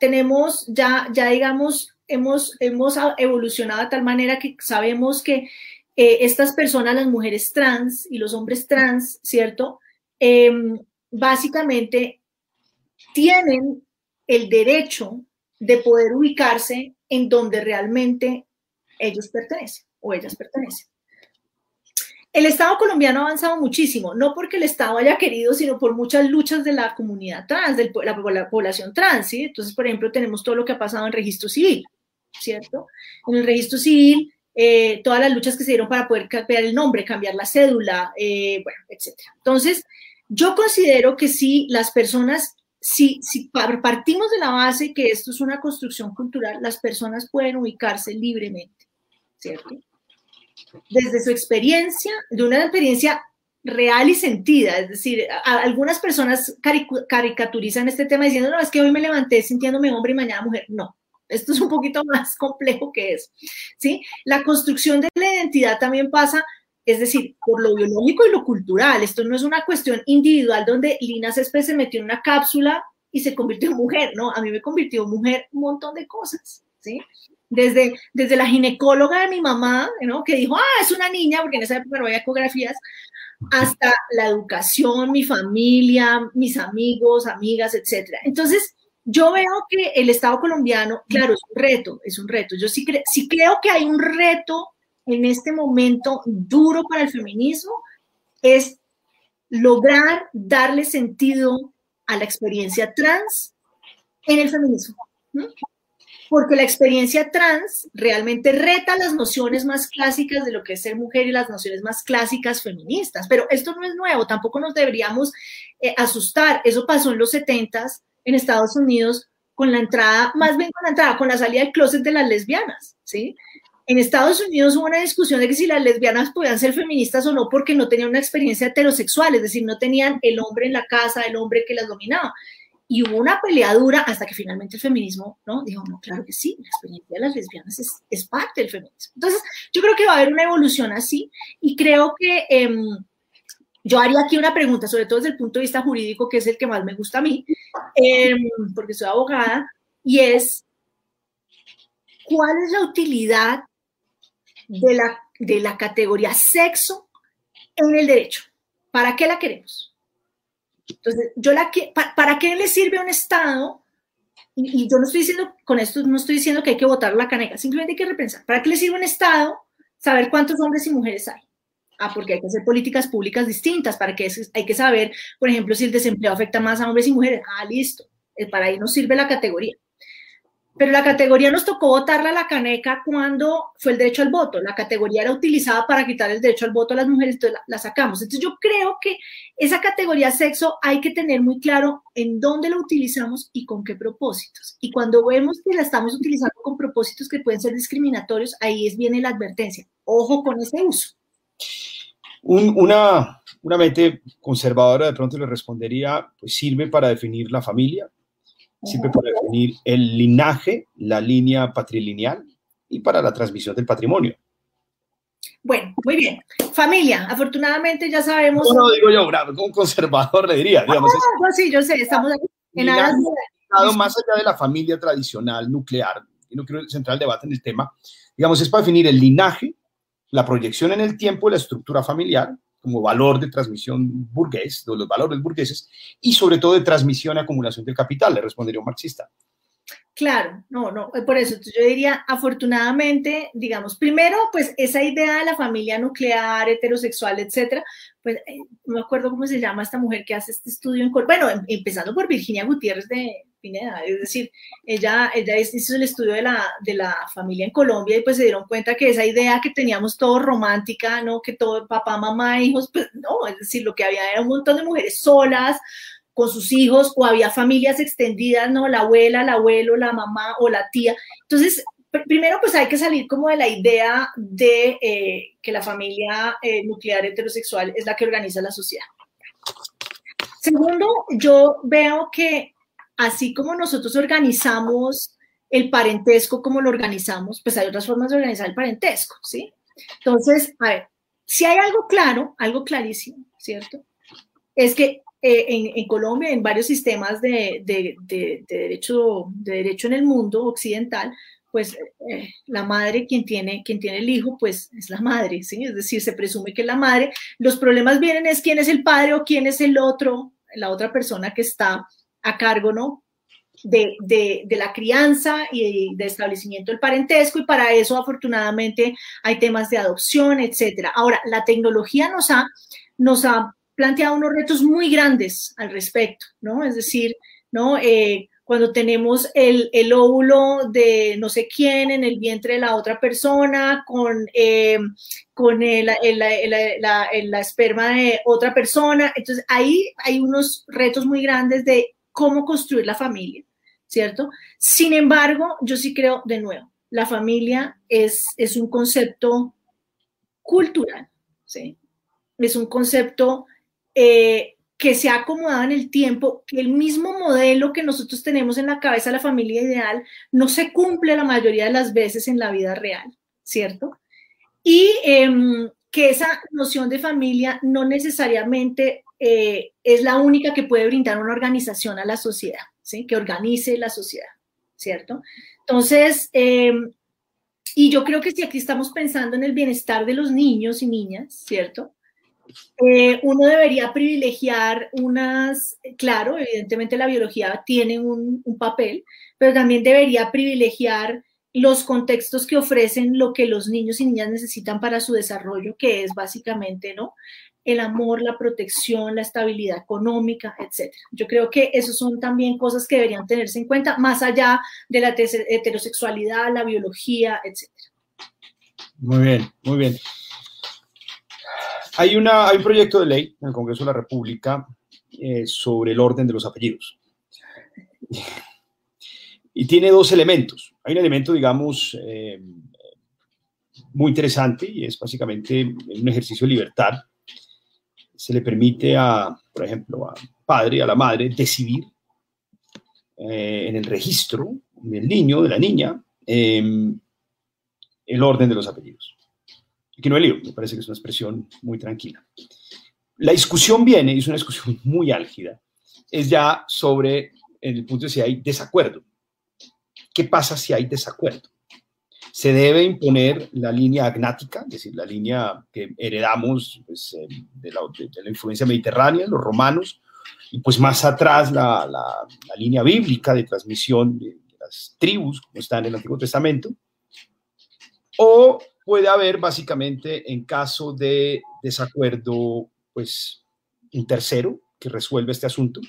tenemos ya, ya digamos, hemos, hemos evolucionado de tal manera que sabemos que eh, estas personas, las mujeres trans y los hombres trans, ¿cierto? Em, básicamente tienen el derecho de poder ubicarse en donde realmente ellos pertenecen o ellas pertenecen. El Estado colombiano ha avanzado muchísimo, no porque el Estado haya querido, sino por muchas luchas de la comunidad trans, de la, población trans, ¿sí? Entonces, por ejemplo, tenemos todo lo que ha pasado en registro civil, ¿cierto? En el registro civil, eh, todas las luchas que se dieron para poder cambiar el nombre, cambiar la cédula, eh, bueno, etc. Entonces, yo considero que si las personas, si, si partimos de la base que esto es una construcción cultural, las personas pueden ubicarse libremente, ¿cierto? Desde su experiencia, de una experiencia real y sentida, es decir, algunas personas caricaturizan este tema diciendo, no, es que hoy me levanté sintiéndome hombre y mañana mujer. No, esto es un poquito más complejo que eso, ¿sí? La construcción de la identidad también pasa es decir, por lo biológico y lo cultural. Esto no es una cuestión individual donde Lina Céspedes se metió en una cápsula y se convirtió en mujer, ¿no? A mí me convirtió en mujer un montón de cosas, ¿sí? Desde, desde la ginecóloga de mi mamá, ¿no? Que dijo, ah, es una niña, porque en esa época no había ecografías, hasta la educación, mi familia, mis amigos, amigas, etcétera. Entonces, yo veo que el Estado colombiano, claro, es un reto, es un reto. Yo sí, sí creo que hay un reto en este momento duro para el feminismo es lograr darle sentido a la experiencia trans en el feminismo. Porque la experiencia trans realmente reta las nociones más clásicas de lo que es ser mujer y las nociones más clásicas feministas. Pero esto no es nuevo, tampoco nos deberíamos eh, asustar. Eso pasó en los 70 en Estados Unidos con la entrada, más bien con la entrada, con la salida del closet de las lesbianas, ¿sí? En Estados Unidos hubo una discusión de que si las lesbianas podían ser feministas o no porque no tenían una experiencia heterosexual, es decir, no tenían el hombre en la casa, el hombre que las dominaba. Y hubo una pelea dura hasta que finalmente el feminismo, ¿no? Dijo, no, claro que sí, la experiencia de las lesbianas es, es parte del feminismo. Entonces, yo creo que va a haber una evolución así y creo que em, yo haría aquí una pregunta, sobre todo desde el punto de vista jurídico, que es el que más me gusta a mí, em, porque soy abogada, y es, ¿cuál es la utilidad de la, de la categoría sexo en el derecho. ¿Para qué la queremos? Entonces, yo la que, ¿para, qué le sirve a un Estado? Y, yo no estoy diciendo, con esto no estoy diciendo que hay que votar la caneca, simplemente hay que repensar. ¿Para qué le sirve a un Estado saber cuántos hombres y mujeres hay? Ah, porque hay que hacer políticas públicas distintas, para que hay que saber, por ejemplo, si el desempleo afecta más a hombres y mujeres. Ah, listo. Eh, para ahí nos sirve la categoría. Pero la categoría nos tocó votarla a la caneca cuando fue el derecho al voto. La categoría era utilizada para quitar el derecho al voto a las mujeres, entonces la, sacamos. Entonces yo creo que esa categoría sexo hay que tener muy claro en dónde lo utilizamos y con qué propósitos. Y cuando vemos que la estamos utilizando con propósitos que pueden ser discriminatorios, ahí es viene la advertencia. Ojo con ese uso. una, una mente conservadora de pronto le respondería, pues sirve para definir la familia, sirve para definir el linaje, la línea patrilineal y para la transmisión del patrimonio. Bueno, muy bien. Familia, afortunadamente ya sabemos. No, no digo yo, como conservador le diría, digamos. Ah, sí, yo sé, estamos en aras más allá de la familia tradicional nuclear, y no quiero centrar el debate en el tema, digamos, es para definir el linaje, la proyección en el tiempo de la estructura familiar, como valor de transmisión burgués, de los valores burgueses, y sobre todo de transmisión y acumulación del capital, le respondería un marxista. Claro, no, no, por eso yo diría, afortunadamente, digamos, primero, pues esa idea de la familia nuclear, heterosexual, etcétera, pues eh, no me acuerdo cómo se llama esta mujer que hace este estudio en bueno, em, empezando por Virginia Gutiérrez de Pineda, es decir, ella, ella hizo el estudio de la, de la familia en Colombia y pues se dieron cuenta que esa idea que teníamos todo romántica, ¿no? Que todo papá, mamá, hijos, pues no, es decir, lo que había era un montón de mujeres solas, con sus hijos o había familias extendidas, ¿no? La abuela, el abuelo, la mamá o la tía. Entonces, primero pues hay que salir como de la idea de eh, que la familia eh, nuclear heterosexual es la que organiza la sociedad. Segundo, yo veo que así como nosotros organizamos el parentesco como lo organizamos, pues hay otras formas de organizar el parentesco, ¿sí? Entonces, a ver, si hay algo claro, algo clarísimo, ¿cierto? Es que eh, en, Colombia, en varios sistemas de, derecho, de derecho en el mundo occidental, pues eh, la madre, quien tiene, quien tiene el hijo, pues es la madre, ¿sí? Es decir, se presume que es la madre. Los problemas vienen es quién es el padre o quién es el otro, la otra persona que está a cargo, ¿no? De, la crianza y de, establecimiento del parentesco y para eso afortunadamente hay temas de adopción, etcétera. Ahora, la tecnología nos ha, nos ha planteado unos retos muy grandes al respecto, ¿no? Es decir, ¿no? Eh, cuando tenemos el, el, óvulo de no sé quién en el vientre de la otra persona, con, eh, con el, la, la, esperma de otra persona. Entonces, ahí hay unos retos muy grandes de cómo construir la familia, ¿cierto? Sin embargo, yo sí creo, de nuevo, la familia es, es un concepto cultural, ¿sí? Es un concepto eh, que se ha acomodado en el tiempo, que el mismo modelo que nosotros tenemos en la cabeza, la familia ideal, no se cumple la mayoría de las veces en la vida real, ¿cierto? Y em, que esa noción de familia no necesariamente eh, es la única que puede brindar una organización a la sociedad, ¿sí? Que organice la sociedad, ¿cierto? Entonces, em, y yo creo que si aquí estamos pensando en el bienestar de los niños y niñas, ¿cierto? Eh, uno debería privilegiar unas, claro, evidentemente la biología tiene un, papel, pero también debería privilegiar los contextos que ofrecen lo que los niños y niñas necesitan para su desarrollo, que es básicamente, ¿no? El amor, la protección, la estabilidad económica, etc. Yo creo que eso son también cosas que deberían tenerse en cuenta, más allá de la heterosexualidad, la biología, etc. Muy bien, muy bien. Hay, una, un proyecto de ley en el Congreso de la República eh, sobre el orden de los apellidos. Y tiene dos elementos. Hay un elemento, digamos, eh, muy interesante y es básicamente un ejercicio de libertad. Se le permite a, por ejemplo, al padre, a la madre, decidir eh, en el registro del niño, de la niña, el orden de los apellidos que no he leído, me parece que es una expresión muy tranquila. La discusión viene, y es una discusión muy álgida, es ya sobre el punto de si hay desacuerdo. ¿Qué pasa si hay desacuerdo? Se debe imponer la línea agnática, es decir, la línea que heredamos pues, eh, de, la, de, la, influencia mediterránea, los romanos, y pues más atrás la, la, la línea bíblica de transmisión de, las tribus, como está en el Antiguo Testamento, o puede haber básicamente en caso de desacuerdo, pues un tercero que resuelve este asunto,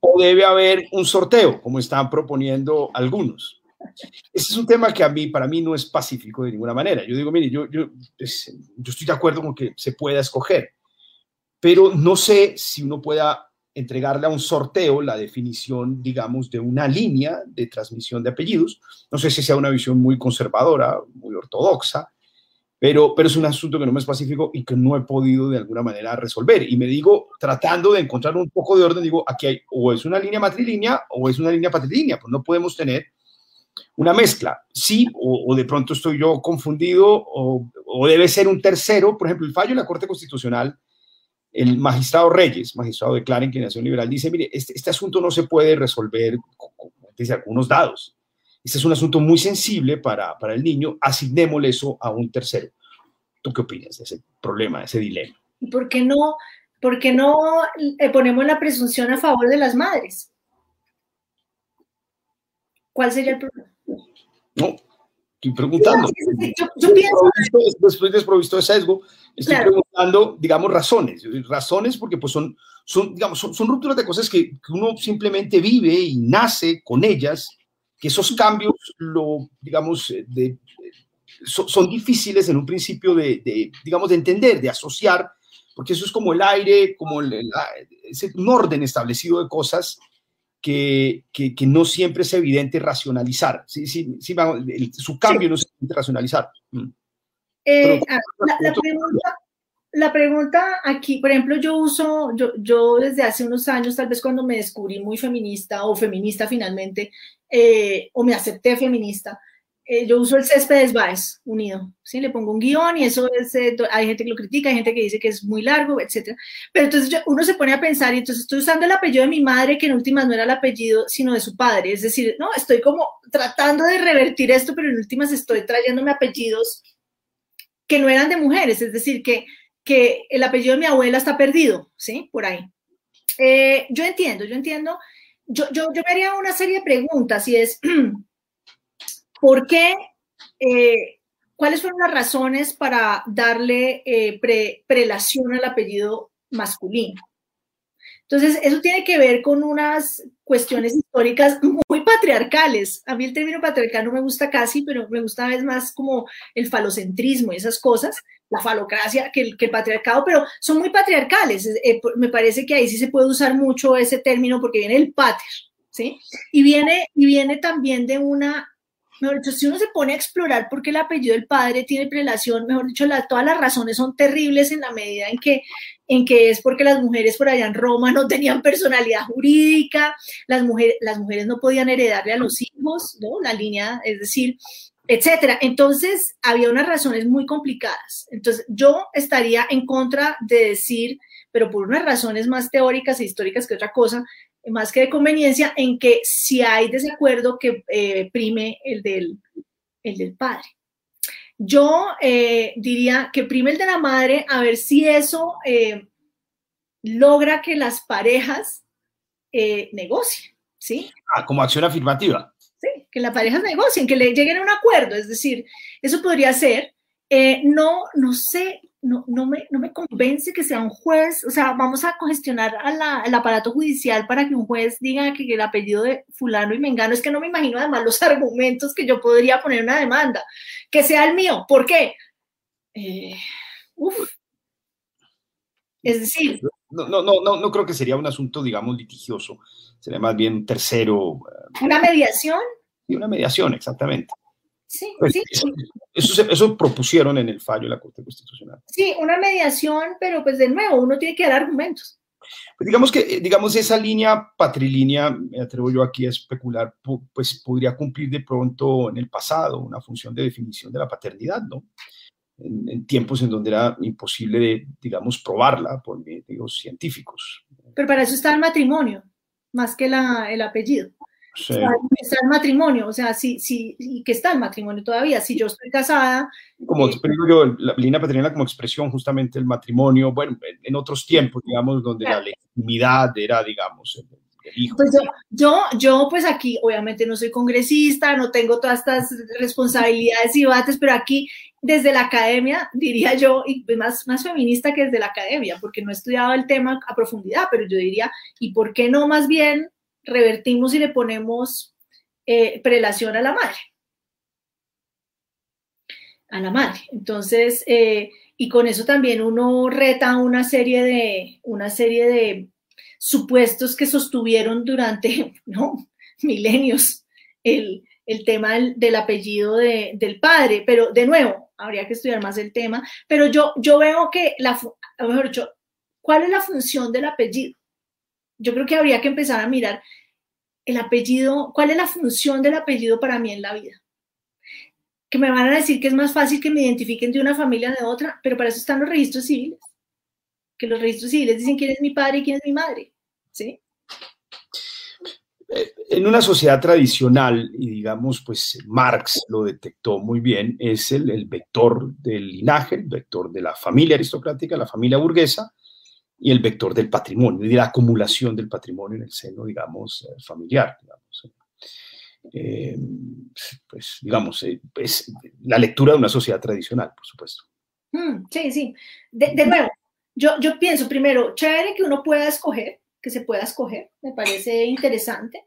o debe haber un sorteo, como están proponiendo algunos. Ese es un tema que a mí, para mí, no es pacífico de ninguna manera. Yo digo, mire, yo, yo, yo estoy de acuerdo con que se pueda escoger, pero no sé si uno pueda entregarle a un sorteo la definición, digamos, de una línea de transmisión de apellidos. No sé si sea una visión muy conservadora, muy ortodoxa, pero, pero es un asunto que no me es pacífico y que no he podido de alguna manera resolver. Y me digo, tratando de encontrar un poco de orden, digo, aquí hay o es una línea matrilínea o es una línea patrilínea, pues no podemos tener una mezcla. Sí, o, de pronto estoy yo confundido o, o, debe ser un tercero. Por ejemplo, el fallo de la Corte Constitucional, el magistrado Reyes, magistrado de clara inclinación liberal, dice, mire, este, este asunto no se puede resolver desde algunos dados. Este es un asunto muy sensible para, para el niño, asignémosle eso a un tercero. ¿Tú qué opinas de ese problema, de ese dilema? ¿Y por qué no, por qué no eh, ponemos la presunción a favor de las madres? ¿Cuál sería el problema? No, estoy preguntando. Yo, yo pienso... Después desprovisto de sesgo, estoy preguntando, digamos, razones. Razones porque pues son, son digamos, son, son rupturas de cosas que, que, uno simplemente vive y nace con ellas que esos cambios, lo, digamos, eh, de, son, difíciles en un principio de, digamos, de entender, de asociar, porque eso es como el aire, como el, es un orden establecido de cosas que, que, no siempre es evidente racionalizar. Sí, sí, sí, su cambio no es evidente racionalizar. Mm. Eh, ah, la, pregunta, la, pregunta, aquí, por ejemplo, yo uso, yo, yo desde hace unos años, tal vez cuando me descubrí muy feminista o feminista finalmente, eh, o me acepté feminista, eh, yo uso el césped Baez unido, ¿sí? Le pongo un guion y eso es, eh, hay gente que lo critica, hay gente que dice que es muy largo, etcétera. Pero entonces uno se pone a pensar y entonces estoy usando el apellido de mi madre, que en últimas no era el apellido, sino de su padre. Es decir, no, estoy como tratando de revertir esto, pero en últimas estoy trayéndome apellidos que no eran de mujeres, es decir, que, que el apellido de mi abuela está perdido, ¿sí? Por ahí. yo entiendo, yo entiendo yo, yo, yo me haría una serie de preguntas y es, ¿por qué? Eh, ¿Cuáles fueron las razones para darle eh, prelación al apellido masculino? Entonces, eso tiene que ver con unas cuestiones históricas muy patriarcales. A mí el término patriarcal no me gusta casi, pero me gusta a veces más como el falocentrismo y esas cosas la falocracia que el, que el patriarcado, pero son muy patriarcales. Eh, me parece que ahí sí se puede usar mucho ese término porque viene el pater, ¿sí? Y viene, y viene también de una, mejor dicho, si uno se pone a explorar por qué el apellido del padre tiene prelación, mejor dicho, todas las razones son terribles en la medida en que, en que es porque las mujeres por allá en Roma no tenían personalidad jurídica, las mujeres, las mujeres no podían heredarle a los hijos, ¿no? La línea, es decir, etcétera. Entonces, había unas razones muy complicadas. Entonces, yo estaría en contra de decir, pero por unas razones más teóricas e históricas que otra cosa, más que de conveniencia, en que si hay desacuerdo que eh, prime el del, el del padre. Yo eh, diría que prime el de la madre, a ver si eso eh, logra que las parejas negocien, ¿sí? Ah, como acción afirmativa que la pareja negocien, que le lleguen a un acuerdo. Es decir, eso podría ser. Eh, no, no sé, no, no, me, no me convence que sea un juez, o sea, vamos a congestionar al aparato judicial para que un juez diga que, el apellido de fulano y mengano, es que no me imagino además los argumentos que yo podría poner una demanda, que sea el mío, ¿por qué? Eh, es decir... No, no, no, no, no creo que sería un asunto, digamos, litigioso, sería más bien tercero. Eh, ¿Una mediación? y una mediación, exactamente. Sí, pues, sí. Eso, eso, propusieron en el fallo de la Corte Constitucional. Sí, una mediación, pero pues de nuevo, uno tiene que dar argumentos. Pues digamos que, digamos, esa línea patrilínea, me atrevo yo aquí a especular, pues podría cumplir de pronto en el pasado una función de definición de la paternidad, ¿no? En, tiempos en donde era imposible, digamos, probarla por medios científicos. Pero para eso está el matrimonio, más que la, el apellido. Está el matrimonio, o sea, sí, sí, y que está el matrimonio todavía. Si yo estoy casada. Como eh, yo, la línea patrimonial como expresión justamente el matrimonio, bueno, en, otros tiempos, digamos, donde la legitimidad era, digamos, el, hijo. Pues yo, yo, pues aquí, obviamente no soy congresista, no tengo todas estas responsabilidades y debates, pero aquí, desde la academia, diría yo, y pues más, más feminista que desde la academia, porque no he estudiado el tema a profundidad, pero yo diría, ¿y por qué no más bien revertimos y le ponemos eh, prelación a la madre. A la madre. Entonces, eh, y con eso también uno reta una serie de, una serie de supuestos que sostuvieron durante milenios el, tema del, apellido del padre. Pero de nuevo, habría que estudiar más el tema, pero yo, yo veo que, la, mejor dicho, ¿cuál es la función del apellido? Yo creo que habría que empezar a mirar el apellido, ¿cuál es la función del apellido para mí en la vida? Que me van a decir que es más fácil que me identifiquen de una familia de otra, pero para eso están los registros civiles. Que los registros civiles dicen quién es mi padre y quién es mi madre. ¿Sí? Eh, en una sociedad tradicional, y digamos, pues Marx lo detectó muy bien, es el, el, vector del linaje, el vector de la familia aristocrática, la familia burguesa, y el vector del patrimonio, y de la acumulación del patrimonio en el seno, digamos, eh, familiar. Digamos. Eh, pues, digamos, es la lectura de una sociedad tradicional, por supuesto. Mm, sí, sí. De, nuevo, yo, yo pienso primero, chévere que uno pueda escoger, que se pueda escoger, me parece interesante.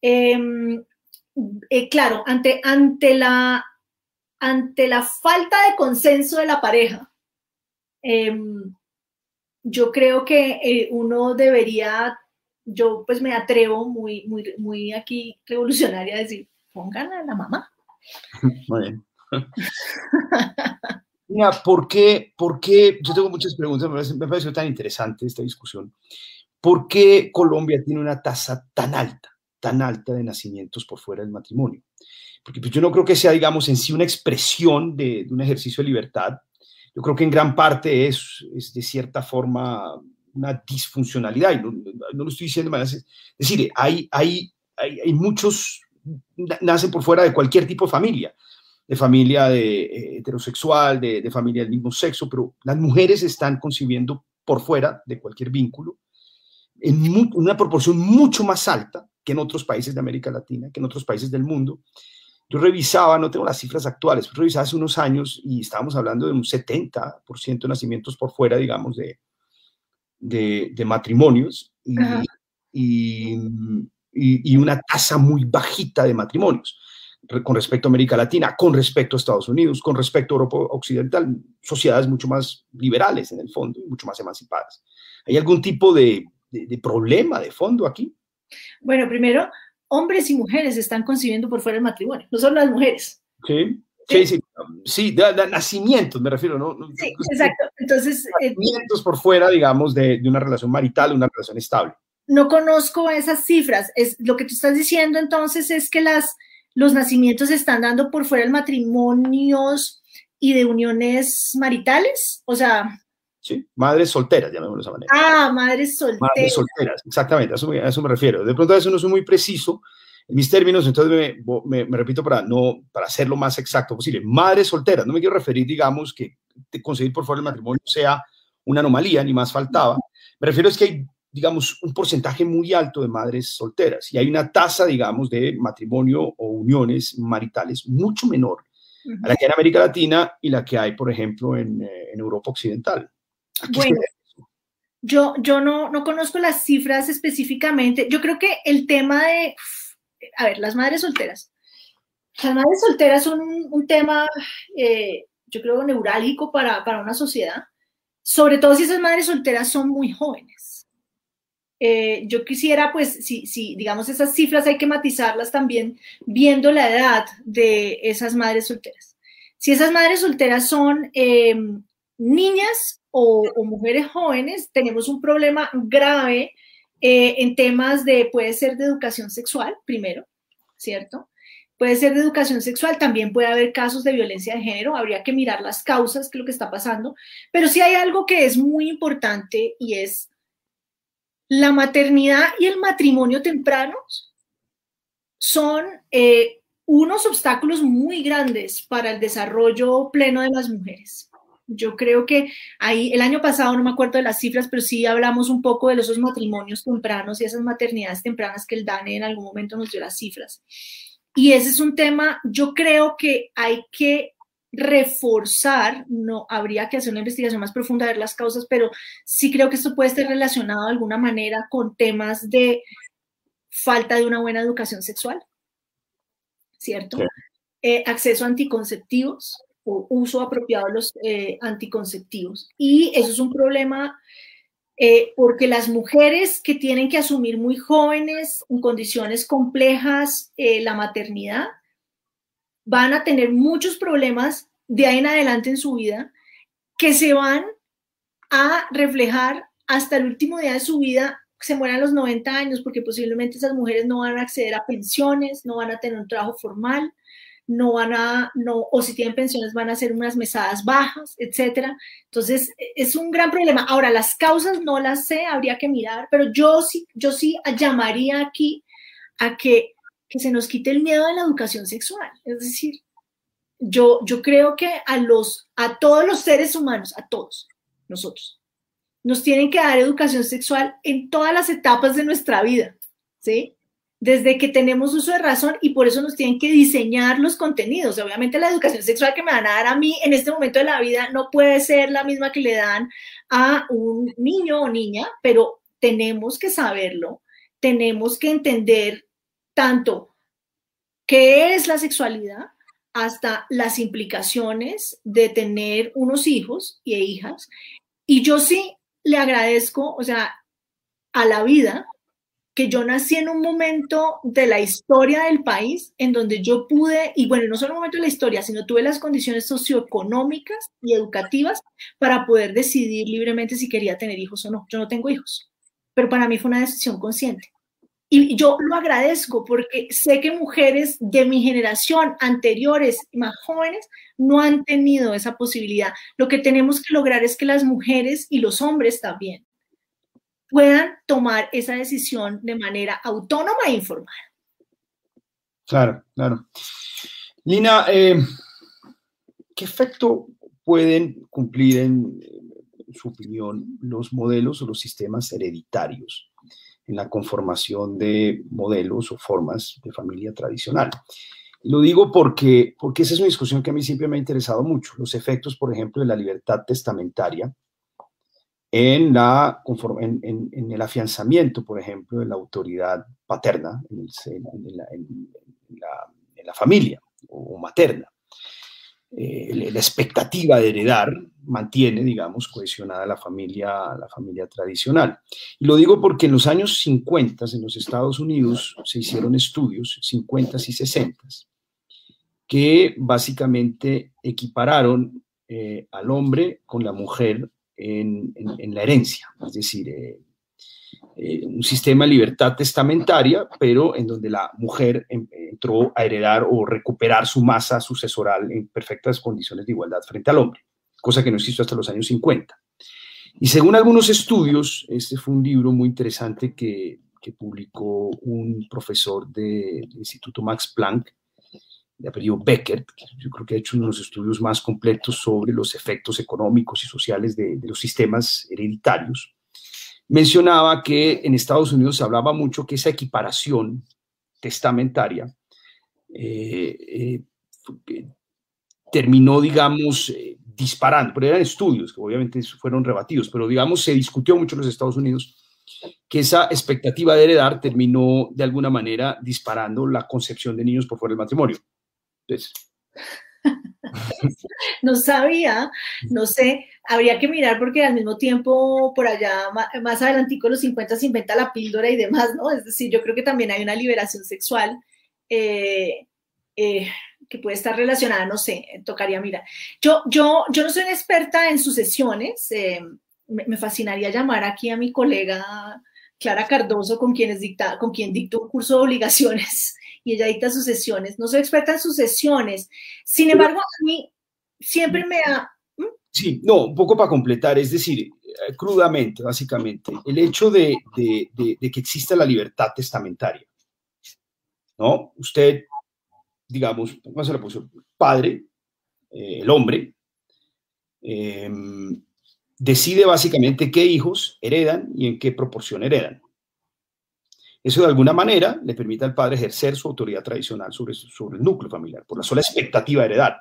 Em, eh, claro, ante, ante, la, ante la falta de consenso de la pareja, em, yo creo que eh, uno debería, yo pues me atrevo muy, muy, muy aquí revolucionaria a decir, pongan a la mamá. Muy bien. Mira, ¿por qué, ¿por qué? Yo tengo muchas preguntas, me parece, me tan interesante esta discusión. ¿Por qué Colombia tiene una tasa tan alta, tan alta de nacimientos por fuera del matrimonio? Porque pues, yo no creo que sea, digamos, en sí una expresión de un ejercicio de libertad. Yo creo que en gran parte es, es de cierta forma una disfuncionalidad. Y no, no, lo estoy diciendo Es decir, hay, hay, hay, hay, muchos, nacen por fuera de cualquier tipo de familia, de familia de, eh, heterosexual, de, de familia del mismo sexo, pero las mujeres están concibiendo por fuera de cualquier vínculo en una proporción mucho más alta que en otros países de América Latina, que en otros países del mundo. Yo revisaba, no tengo las cifras actuales, pero revisaba hace unos años y estábamos hablando de un 70% de nacimientos por fuera, digamos, de, de, de matrimonios y, y, y, una tasa muy bajita de matrimonios con respecto a América Latina, con respecto a Estados Unidos, con respecto a Europa Occidental, sociedades mucho más liberales en el fondo y mucho más emancipadas. ¿Hay algún tipo de de, problema de fondo aquí? Bueno, primero, hombres y mujeres están concibiendo por fuera del matrimonio, no solo las mujeres. Sí. Sí, sí, sí, de, de nacimientos me refiero, ¿no? Sí, exacto. Entonces, eh, nacimientos por fuera, digamos, de, de, una relación marital, de una relación estable. No conozco esas cifras. Es, lo que tú estás diciendo entonces es que las, los nacimientos se están dando por fuera del matrimonios y de uniones maritales. O sea, ¿sí? Madres solteras, llamémoslo de esa manera. Ah, madres solteras. Madres solteras, exactamente, a eso, a eso me refiero. De pronto a eso no soy muy preciso en mis términos, entonces me, me, me, repito para, no, para ser lo más exacto posible. Madres solteras, no me quiero referir, digamos, que conseguir por fuera el matrimonio sea una anomalía, ni más faltaba. Me refiero es que hay, digamos, un porcentaje muy alto de madres solteras y hay una tasa, digamos, de matrimonio o uniones maritales mucho menor a la que hay en América Latina y la que hay, por ejemplo, en, en Europa Occidental. Bueno, yo, yo no, no conozco las cifras específicamente. Yo creo que el tema de, a ver, las madres solteras. Las madres solteras son un, un tema, eh, yo creo, neurálgico para, para, una sociedad, sobre todo si esas madres solteras son muy jóvenes. Eh, yo quisiera, pues, si, si, digamos, esas cifras hay que matizarlas también viendo la edad de esas madres solteras. Si esas madres solteras son eh, niñas o, mujeres jóvenes, tenemos un problema grave eh, en temas de, puede ser de educación sexual, primero, ¿cierto? Puede ser de educación sexual, también puede haber casos de violencia de género, habría que mirar las causas, que es lo que está pasando, pero sí hay algo que es muy importante y es la maternidad y el matrimonio tempranos son eh, unos obstáculos muy grandes para el desarrollo pleno de las mujeres. Yo creo que ahí, el año pasado, no me acuerdo de las cifras, pero sí hablamos un poco de esos matrimonios tempranos y esas maternidades tempranas que el DANE en algún momento nos dio las cifras. Y ese es un tema, yo creo que hay que reforzar, no habría que hacer una investigación más profunda, ver las causas, pero sí creo que esto puede estar relacionado de alguna manera con temas de falta de una buena educación sexual, ¿cierto? Sí. Eh, acceso a anticonceptivos, o uso apropiado de los eh, anticonceptivos. Y eso es un problema eh, porque las mujeres que tienen que asumir muy jóvenes, en condiciones complejas, eh, la maternidad, van a tener muchos problemas de ahí en adelante en su vida que se van a reflejar hasta el último día de su vida, se mueran a los 90 años, porque posiblemente esas mujeres no van a acceder a pensiones, no van a tener un trabajo formal, no van a, no, o si tienen pensiones van a hacer unas mesadas bajas, etcétera. Entonces, es un gran problema. Ahora, las causas no las sé, habría que mirar, pero yo sí, yo sí llamaría aquí a que, que se nos quite el miedo de la educación sexual. Es decir, yo, yo creo que a los, a todos los seres humanos, a todos nosotros, nos tienen que dar educación sexual en todas las etapas de nuestra vida, ¿sí? Desde que tenemos uso de razón y por eso nos tienen que diseñar los contenidos. Obviamente la educación sexual que me van a dar a mí en este momento de la vida no puede ser la misma que le dan a un niño o niña, pero tenemos que saberlo, tenemos que entender tanto qué es la sexualidad hasta las implicaciones de tener unos hijos y hijas. Y yo sí le agradezco, o sea, a la vida que yo nací en un momento de la historia del país en donde yo pude, y bueno, no solo un momento de la historia, sino tuve las condiciones socioeconómicas y educativas para poder decidir libremente si quería tener hijos o no. Yo no tengo hijos, pero para mí fue una decisión consciente. Y yo lo agradezco porque sé que mujeres de mi generación, anteriores, más jóvenes, no han tenido esa posibilidad. Lo que tenemos que lograr es que las mujeres y los hombres también puedan tomar esa decisión de manera autónoma e informada. Claro, claro. Lina, eh, ¿qué efecto pueden cumplir, en, su opinión, los modelos o los sistemas hereditarios en la conformación de modelos o formas de familia tradicional? lo digo porque, porque esa es una discusión que a mí siempre me ha interesado mucho. Los efectos, por ejemplo, de la libertad testamentaria en, la, en, en, el afianzamiento, por ejemplo, de la autoridad paterna en, la, familia o, materna. Eh, la expectativa de heredar mantiene, digamos, cohesionada la familia, la familia tradicional. Y lo digo porque en los años 50 en los Estados Unidos se hicieron estudios, 50 y 60, que básicamente equipararon eh, al hombre con la mujer en, la herencia, es decir, eh, eh, un sistema de libertad testamentaria, pero en donde la mujer entró a heredar o recuperar su masa sucesoral en perfectas condiciones de igualdad frente al hombre, cosa que no existió hasta los años 50. Y según algunos estudios, este fue un libro muy interesante que publicó un profesor del Instituto Max Planck, de apellido Becker, que yo creo que ha hecho uno de los estudios más completos sobre los efectos económicos y sociales de, los sistemas hereditarios, mencionaba que en Estados Unidos se hablaba mucho que esa equiparación testamentaria eh, eh, terminó, digamos, eh, disparando, pero eran estudios que obviamente fueron rebatidos, pero digamos se discutió mucho en los Estados Unidos que esa expectativa de heredar terminó de alguna manera disparando la concepción de niños por fuera del matrimonio. no sabía, no sé, habría que mirar porque al mismo tiempo por allá más adelantico los 50 se inventa la píldora y demás, ¿no? Es decir, yo creo que también hay una liberación sexual eh, eh, que puede estar relacionada, no sé, tocaría mirar. Yo, yo, yo no soy una experta en sucesiones, eh, me, fascinaría llamar aquí a mi colega Clara Cardoso, con, quien dicta, con quien dictó un curso de obligaciones y ella dicta sucesiones. No soy experta en sucesiones. Sin embargo, a mí siempre me ha... Sí, no, un poco para completar, es decir, eh, crudamente, básicamente, el hecho de, que exista la libertad testamentaria. ¿No? Usted, digamos, póngase la posición, padre, eh, el hombre, em, decide básicamente qué hijos heredan y en qué proporción heredan. Eso de alguna manera le permite al padre ejercer su autoridad tradicional sobre, el núcleo familiar, por la sola expectativa de heredar.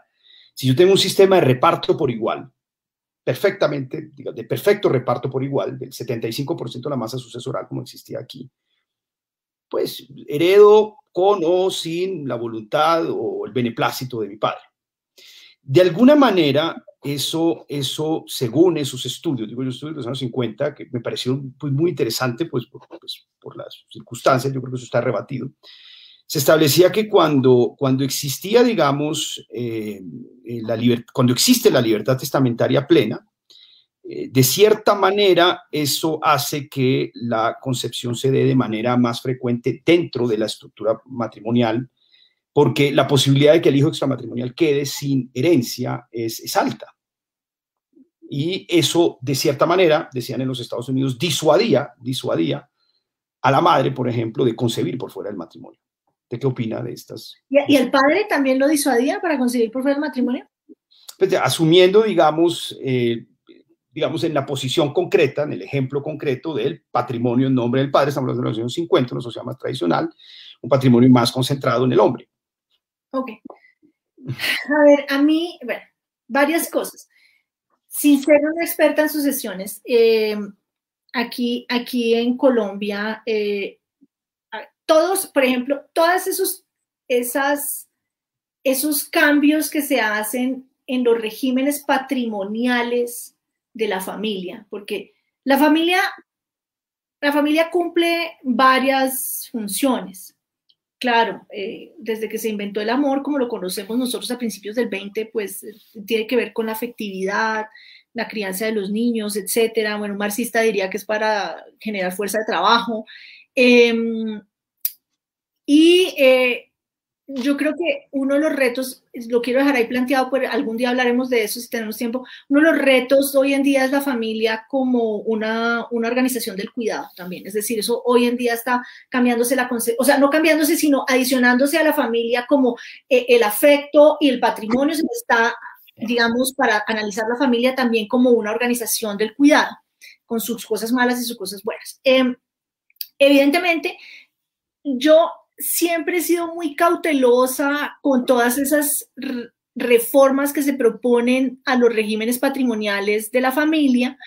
Si yo tengo un sistema de reparto por igual, perfectamente, de perfecto reparto por igual, del 75% de la masa sucesoral como existía aquí, pues heredo con o sin la voluntad o el beneplácito de mi padre. De alguna manera, eso, eso según esos estudios, digo, yo estudios de los años 50, que me parecieron pues, muy interesante, pues, pues, por las circunstancias, yo creo que eso está rebatido. se establecía que cuando, cuando existía, digamos, eh, la cuando existe la libertad testamentaria plena, eh, de cierta manera eso hace que la concepción se dé de manera más frecuente dentro de la estructura matrimonial, porque la posibilidad de que el hijo extramatrimonial quede sin herencia es, es alta. Y eso, de cierta manera, decían en los Estados Unidos, disuadía, disuadía a la madre, por ejemplo, de concebir por fuera del matrimonio. ¿De qué opina de estas? ¿Y, el padre también lo disuadía para concebir por fuera del matrimonio? Pues, asumiendo, digamos, eh, digamos, en la posición concreta, en el ejemplo concreto del patrimonio en nombre del padre, estamos hablando de los años 50, una sociedad más tradicional, un patrimonio más concentrado en el hombre. Ok. A ver, a mí, bueno, varias cosas. Sin ser una experta en sucesiones, eh, aquí, aquí en Colombia, eh, todos, por ejemplo, todos esos, esas, esos cambios que se hacen en los regímenes patrimoniales de la familia, porque la familia, la familia cumple varias funciones. Claro, eh, desde que se inventó el amor, como lo conocemos nosotros a principios del 20, pues eh, tiene que ver con la afectividad, la crianza de los niños, etcétera. Bueno, un marxista diría que es para generar fuerza de trabajo. Em, y eh, yo creo que uno de los retos, lo quiero dejar ahí planteado, pues algún día hablaremos de eso si tenemos tiempo, uno de los retos hoy en día es la familia como una, una organización del cuidado también, es decir, eso hoy en día está cambiándose la o sea, no cambiándose, sino adicionándose a la familia como eh, el afecto y el patrimonio se está, digamos, para analizar la familia también como una organización del cuidado, con sus cosas malas y sus cosas buenas. Em, evidentemente, yo siempre he sido muy cautelosa con todas esas reformas que se proponen a los regímenes patrimoniales de la familia,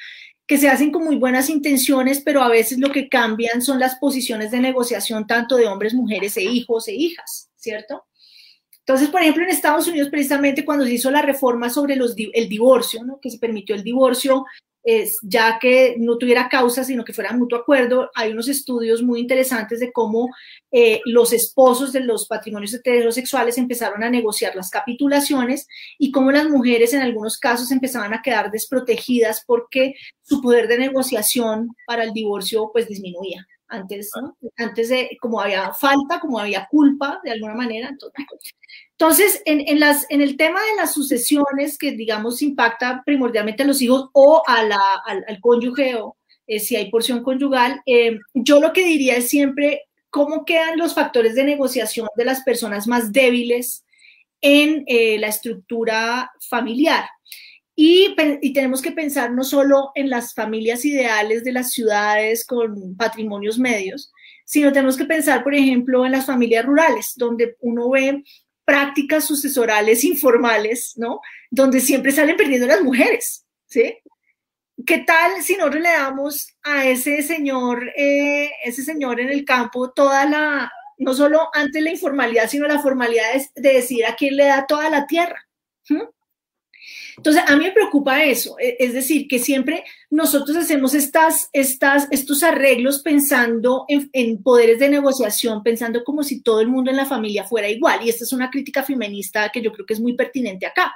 que se hacen con muy buenas intenciones, pero a veces lo que cambian son las posiciones de negociación tanto de hombres, mujeres e hijos e hijas, ¿cierto? Entonces, por ejemplo, en Estados Unidos, precisamente cuando se hizo la reforma sobre los, el divorcio, ¿no? que se permitió el divorcio ya que no tuviera causa, sino que fuera mutuo acuerdo. Hay unos estudios muy interesantes de cómo eh, los esposos de los patrimonios heterosexuales empezaron a negociar las capitulaciones y cómo las mujeres en algunos casos empezaban a quedar desprotegidas porque su poder de negociación para el divorcio pues disminuía. Antes, antes de, como había falta, como había culpa de alguna manera. Entonces, entonces, en, las, en el tema de las sucesiones, que digamos impacta primordialmente a los hijos o a la, al, cónyuge o eh, si hay porción conyugal, eh, yo lo que diría es siempre cómo quedan los factores de negociación de las personas más débiles en eh, la estructura familiar. Y, tenemos que pensar no solo en las familias ideales de las ciudades con patrimonios medios, sino tenemos que pensar, por ejemplo, en las familias rurales, donde uno ve prácticas sucesorales informales, ¿no? Donde siempre salen perdiendo las mujeres, ¿sí? ¿Qué tal si nosotros le damos a ese señor, eh, ese señor en el campo toda la, no solo antes la informalidad, sino la formalidad de, decir a quién le da toda la tierra? Entonces, a mí me preocupa eso, e, es decir, que siempre nosotros hacemos estas, estas, estos arreglos pensando en, poderes de negociación, pensando como si todo el mundo en la familia fuera igual. Y esta es una crítica feminista que yo creo que es muy pertinente acá,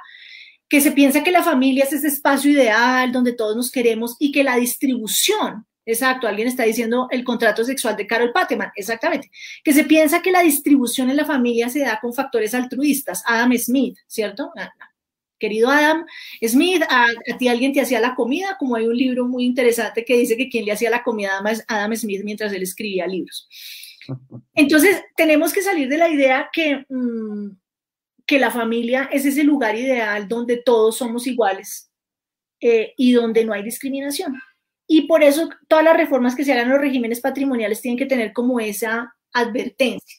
que se piensa que la familia es ese espacio ideal donde todos nos queremos y que la distribución Exacto, alguien está diciendo el contrato sexual de Carol Pateman, exactamente, que se piensa que la distribución en la familia se da con factores altruistas, Adam Smith, ¿cierto? Ah, querido Adam Smith, a, ti alguien te hacía la comida, como hay un libro muy interesante que dice que quien le hacía la comida a Adam Smith mientras él escribía libros. Entonces, tenemos que salir de la idea que, mm, que la familia es ese lugar ideal donde todos somos iguales eh, y donde no hay discriminación. Y por eso todas las reformas que se hagan en los regímenes patrimoniales tienen que tener como esa advertencia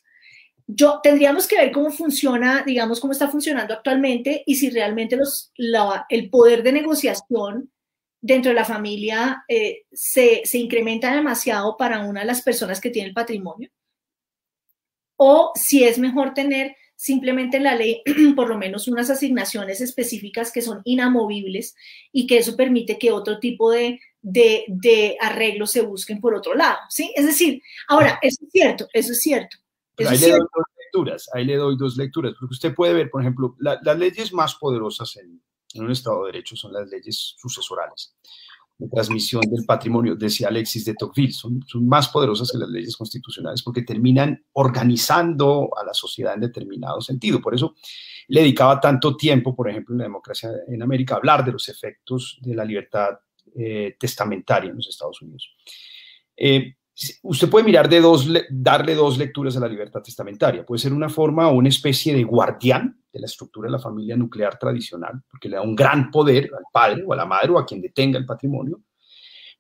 yo tendríamos que ver cómo funciona, digamos, cómo está funcionando actualmente y si realmente los, el poder de negociación dentro de la familia eh, se, se, incrementa demasiado para una de las personas que tiene el patrimonio. O si es mejor tener simplemente en la ley por lo menos unas asignaciones específicas que son inamovibles y que eso permite que otro tipo de, de, de arreglos se busquen por otro lado. ¿sí? Es decir, ahora, eso es cierto, eso es cierto lecturas, ahí le doy dos lecturas, porque usted puede ver, por ejemplo, las leyes más poderosas en, en, un Estado de Derecho son las leyes sucesorales de transmisión del patrimonio, decía Alexis de Tocqueville, son, son más poderosas que las leyes constitucionales porque terminan organizando a la sociedad en determinado sentido. Por eso le dedicaba tanto tiempo, por ejemplo, en la democracia en América, a hablar de los efectos de la libertad eh, testamentaria en los Estados Unidos. Eh, usted puede mirar de dos, darle dos lecturas a la libertad testamentaria. Puede ser una forma o una especie de guardián de la estructura de la familia nuclear tradicional, porque le da un gran poder al padre o a la madre o a quien detenga el patrimonio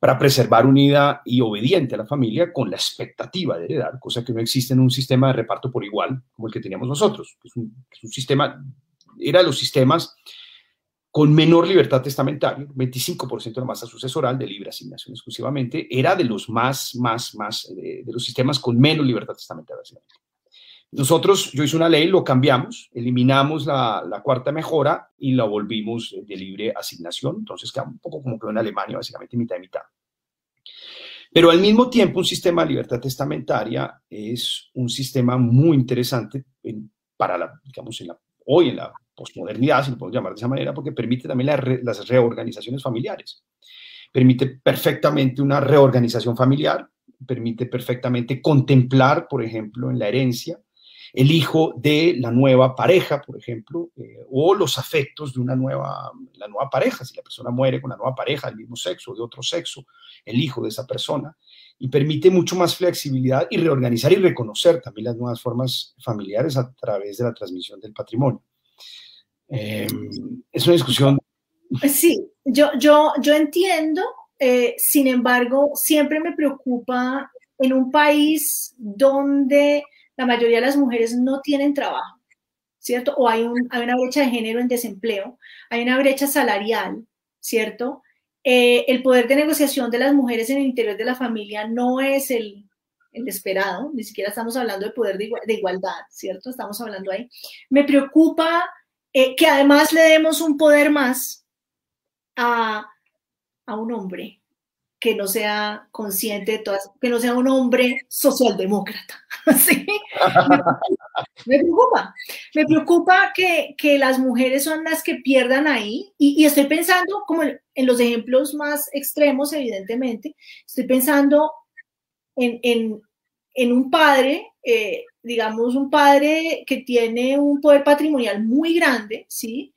para preservar unida y obediente a la familia con la expectativa de heredar, cosa que no existe en un sistema de reparto por igual como el que teníamos nosotros. Es un, sistema, era los sistemas con menor libertad testamentaria, 25% de la masa sucesoral de libre asignación exclusivamente, era de los más, más, más, de, de los sistemas con menos libertad testamentaria. Nosotros, yo hice una ley, lo cambiamos, eliminamos la, la, cuarta mejora y la volvimos de libre asignación, entonces queda un poco como que en Alemania, básicamente mitad y mitad. Pero al mismo tiempo, un sistema de libertad testamentaria es un sistema muy interesante en, para la, digamos, en la, hoy en la posmodernidad, si lo podemos llamar de esa manera, porque permite también las reorganizaciones familiares. Permite perfectamente una reorganización familiar, permite perfectamente contemplar, por ejemplo, en la herencia, el hijo de la nueva pareja, por ejemplo, eh, o los afectos de una nueva, la nueva pareja, si la persona muere con la nueva pareja del mismo sexo o de otro sexo, el hijo de esa persona, y permite mucho más flexibilidad y reorganizar y reconocer también las nuevas formas familiares a través de la transmisión del patrimonio. Eh, es una discusión. Sí, yo, yo, yo entiendo, eh, sin embargo, siempre me preocupa en un país donde la mayoría de las mujeres no tienen trabajo, ¿cierto? O hay, un, hay una brecha de género en desempleo, hay una brecha salarial, ¿cierto? Eh, el poder de negociación de las mujeres en el interior de la familia no es el, el esperado, ni siquiera estamos hablando de poder de, de igualdad, ¿cierto? Estamos hablando ahí. Me preocupa eh, que además le demos un poder más a, a, un hombre que no sea consciente de todas, que no sea un hombre socialdemócrata. ¿sí? me, preocupa, me preocupa que, que, las mujeres son las que pierdan ahí y, estoy pensando, como en, los ejemplos más extremos, evidentemente, estoy pensando en, en, en un padre eh, digamos, un padre que tiene un poder patrimonial muy grande, ¿sí?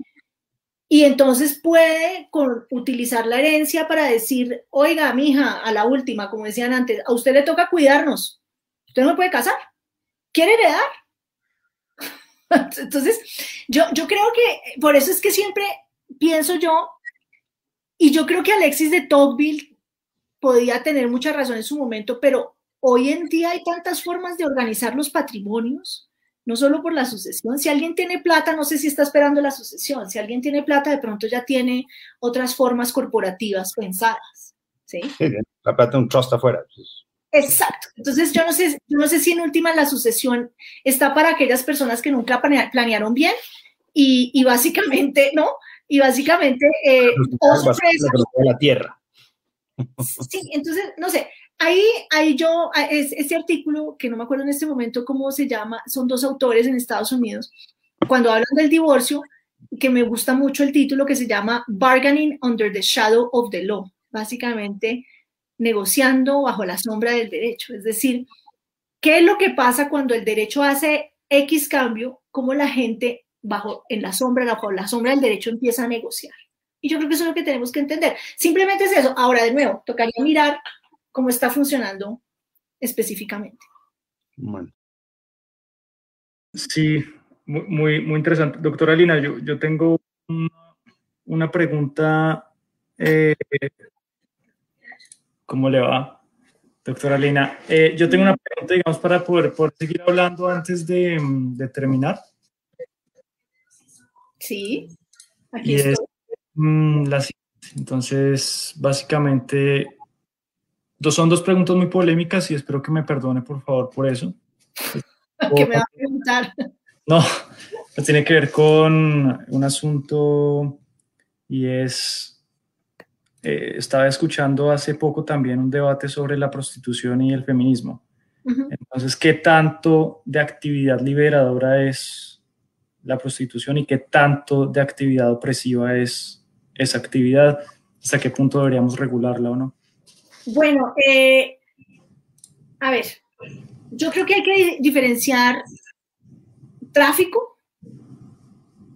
Y entonces puede utilizar la herencia para decir, oiga, mija, a la última, como decían antes, a usted le toca cuidarnos, usted no puede casar, quiere heredar. Entonces, yo, yo creo que, por eso es que siempre pienso yo, y yo creo que Alexis de Tocqueville podía tener mucha razón en su momento, pero Hoy en día hay tantas formas de organizar los patrimonios, no solo por la sucesión. Si alguien tiene plata, no sé si está esperando la sucesión. Si alguien tiene plata, de pronto ya tiene otras formas corporativas pensadas. ¿sí? sí la plata un trust afuera. Exacto. Entonces, yo no, sé, yo no sé si en última la sucesión está para aquellas personas que nunca planearon bien y, y básicamente, ¿no? Y básicamente, eh, la tierra. Sí, entonces, no sé, Ahí, ahí yo, es, ese artículo, que no me acuerdo en este momento cómo se llama, son dos autores en Estados Unidos, cuando hablan del divorcio, que me gusta mucho el título que se llama Bargaining Under the Shadow of the Law, básicamente negociando bajo la sombra del derecho, es decir, ¿qué es lo que pasa cuando el derecho hace X cambio, cómo la gente bajo en la sombra, bajo la sombra del derecho empieza a negociar? Y yo creo que eso es lo que tenemos que entender. Simplemente es eso. Ahora, de nuevo, tocaría mirar cómo está funcionando específicamente. Bueno. Sí, muy, muy interesante. Doctora Lina, yo, yo tengo una, una pregunta. Eh, ¿Cómo le va, doctora Lina? Eh, yo tengo una pregunta, digamos, para poder, poder seguir hablando antes de, de terminar. Sí, aquí estoy. Es, mm, la, entonces, básicamente, son dos preguntas muy polémicas y espero que me perdone, por favor, por eso. ¿Qué me va a preguntar? No, tiene que ver con un asunto y es, eh, estaba escuchando hace poco también un debate sobre la prostitución y el feminismo. Entonces, ¿qué tanto de actividad liberadora es la prostitución y qué tanto de actividad opresiva es esa actividad? ¿Hasta qué punto deberíamos regularla o no? Bueno, eh, a ver, yo creo que hay que diferenciar tráfico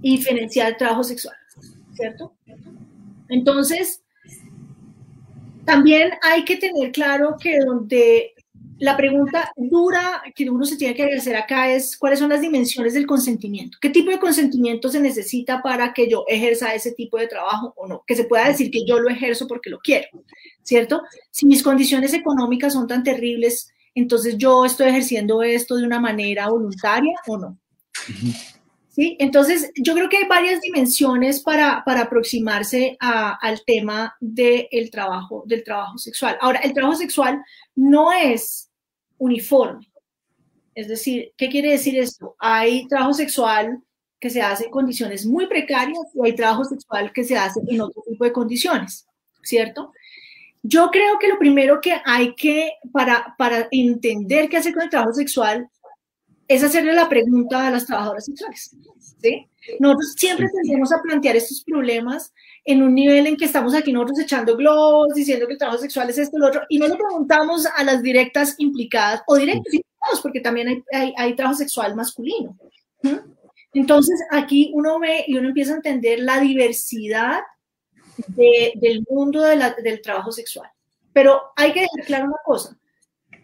y diferenciar trabajo sexual, ¿cierto? Entonces, también hay que tener claro que donde la pregunta dura que uno se tiene que hacer acá es cuáles son las dimensiones del consentimiento. ¿Qué tipo de consentimiento se necesita para que yo ejerza ese tipo de trabajo o no? Que se pueda decir que yo lo ejerzo porque lo quiero, ¿cierto? Si mis condiciones económicas son tan terribles, entonces yo estoy ejerciendo esto de una manera voluntaria o no. ¿Sí? Entonces, yo creo que hay varias dimensiones para, para aproximarse al tema del trabajo, del trabajo sexual. Ahora, el trabajo sexual no es uniforme. Es decir, ¿qué quiere decir esto? Hay trabajo sexual que se hace en condiciones muy precarias y hay trabajo sexual que se hace en otro tipo de condiciones, ¿cierto? Yo creo que lo primero que hay que, para, para entender qué hacer con el trabajo sexual, es hacerle la pregunta a las trabajadoras sexuales. ¿sí? Nosotros siempre tendemos a plantear estos problemas en un nivel en que estamos aquí nosotros echando globos, diciendo que el trabajo sexual es esto, lo otro, y no le preguntamos a las directas implicadas o directos implicados, porque también hay, hay, trabajo sexual masculino. Entonces, aquí uno ve y uno empieza a entender la diversidad del mundo del trabajo sexual. Pero hay que dejar claro una cosa.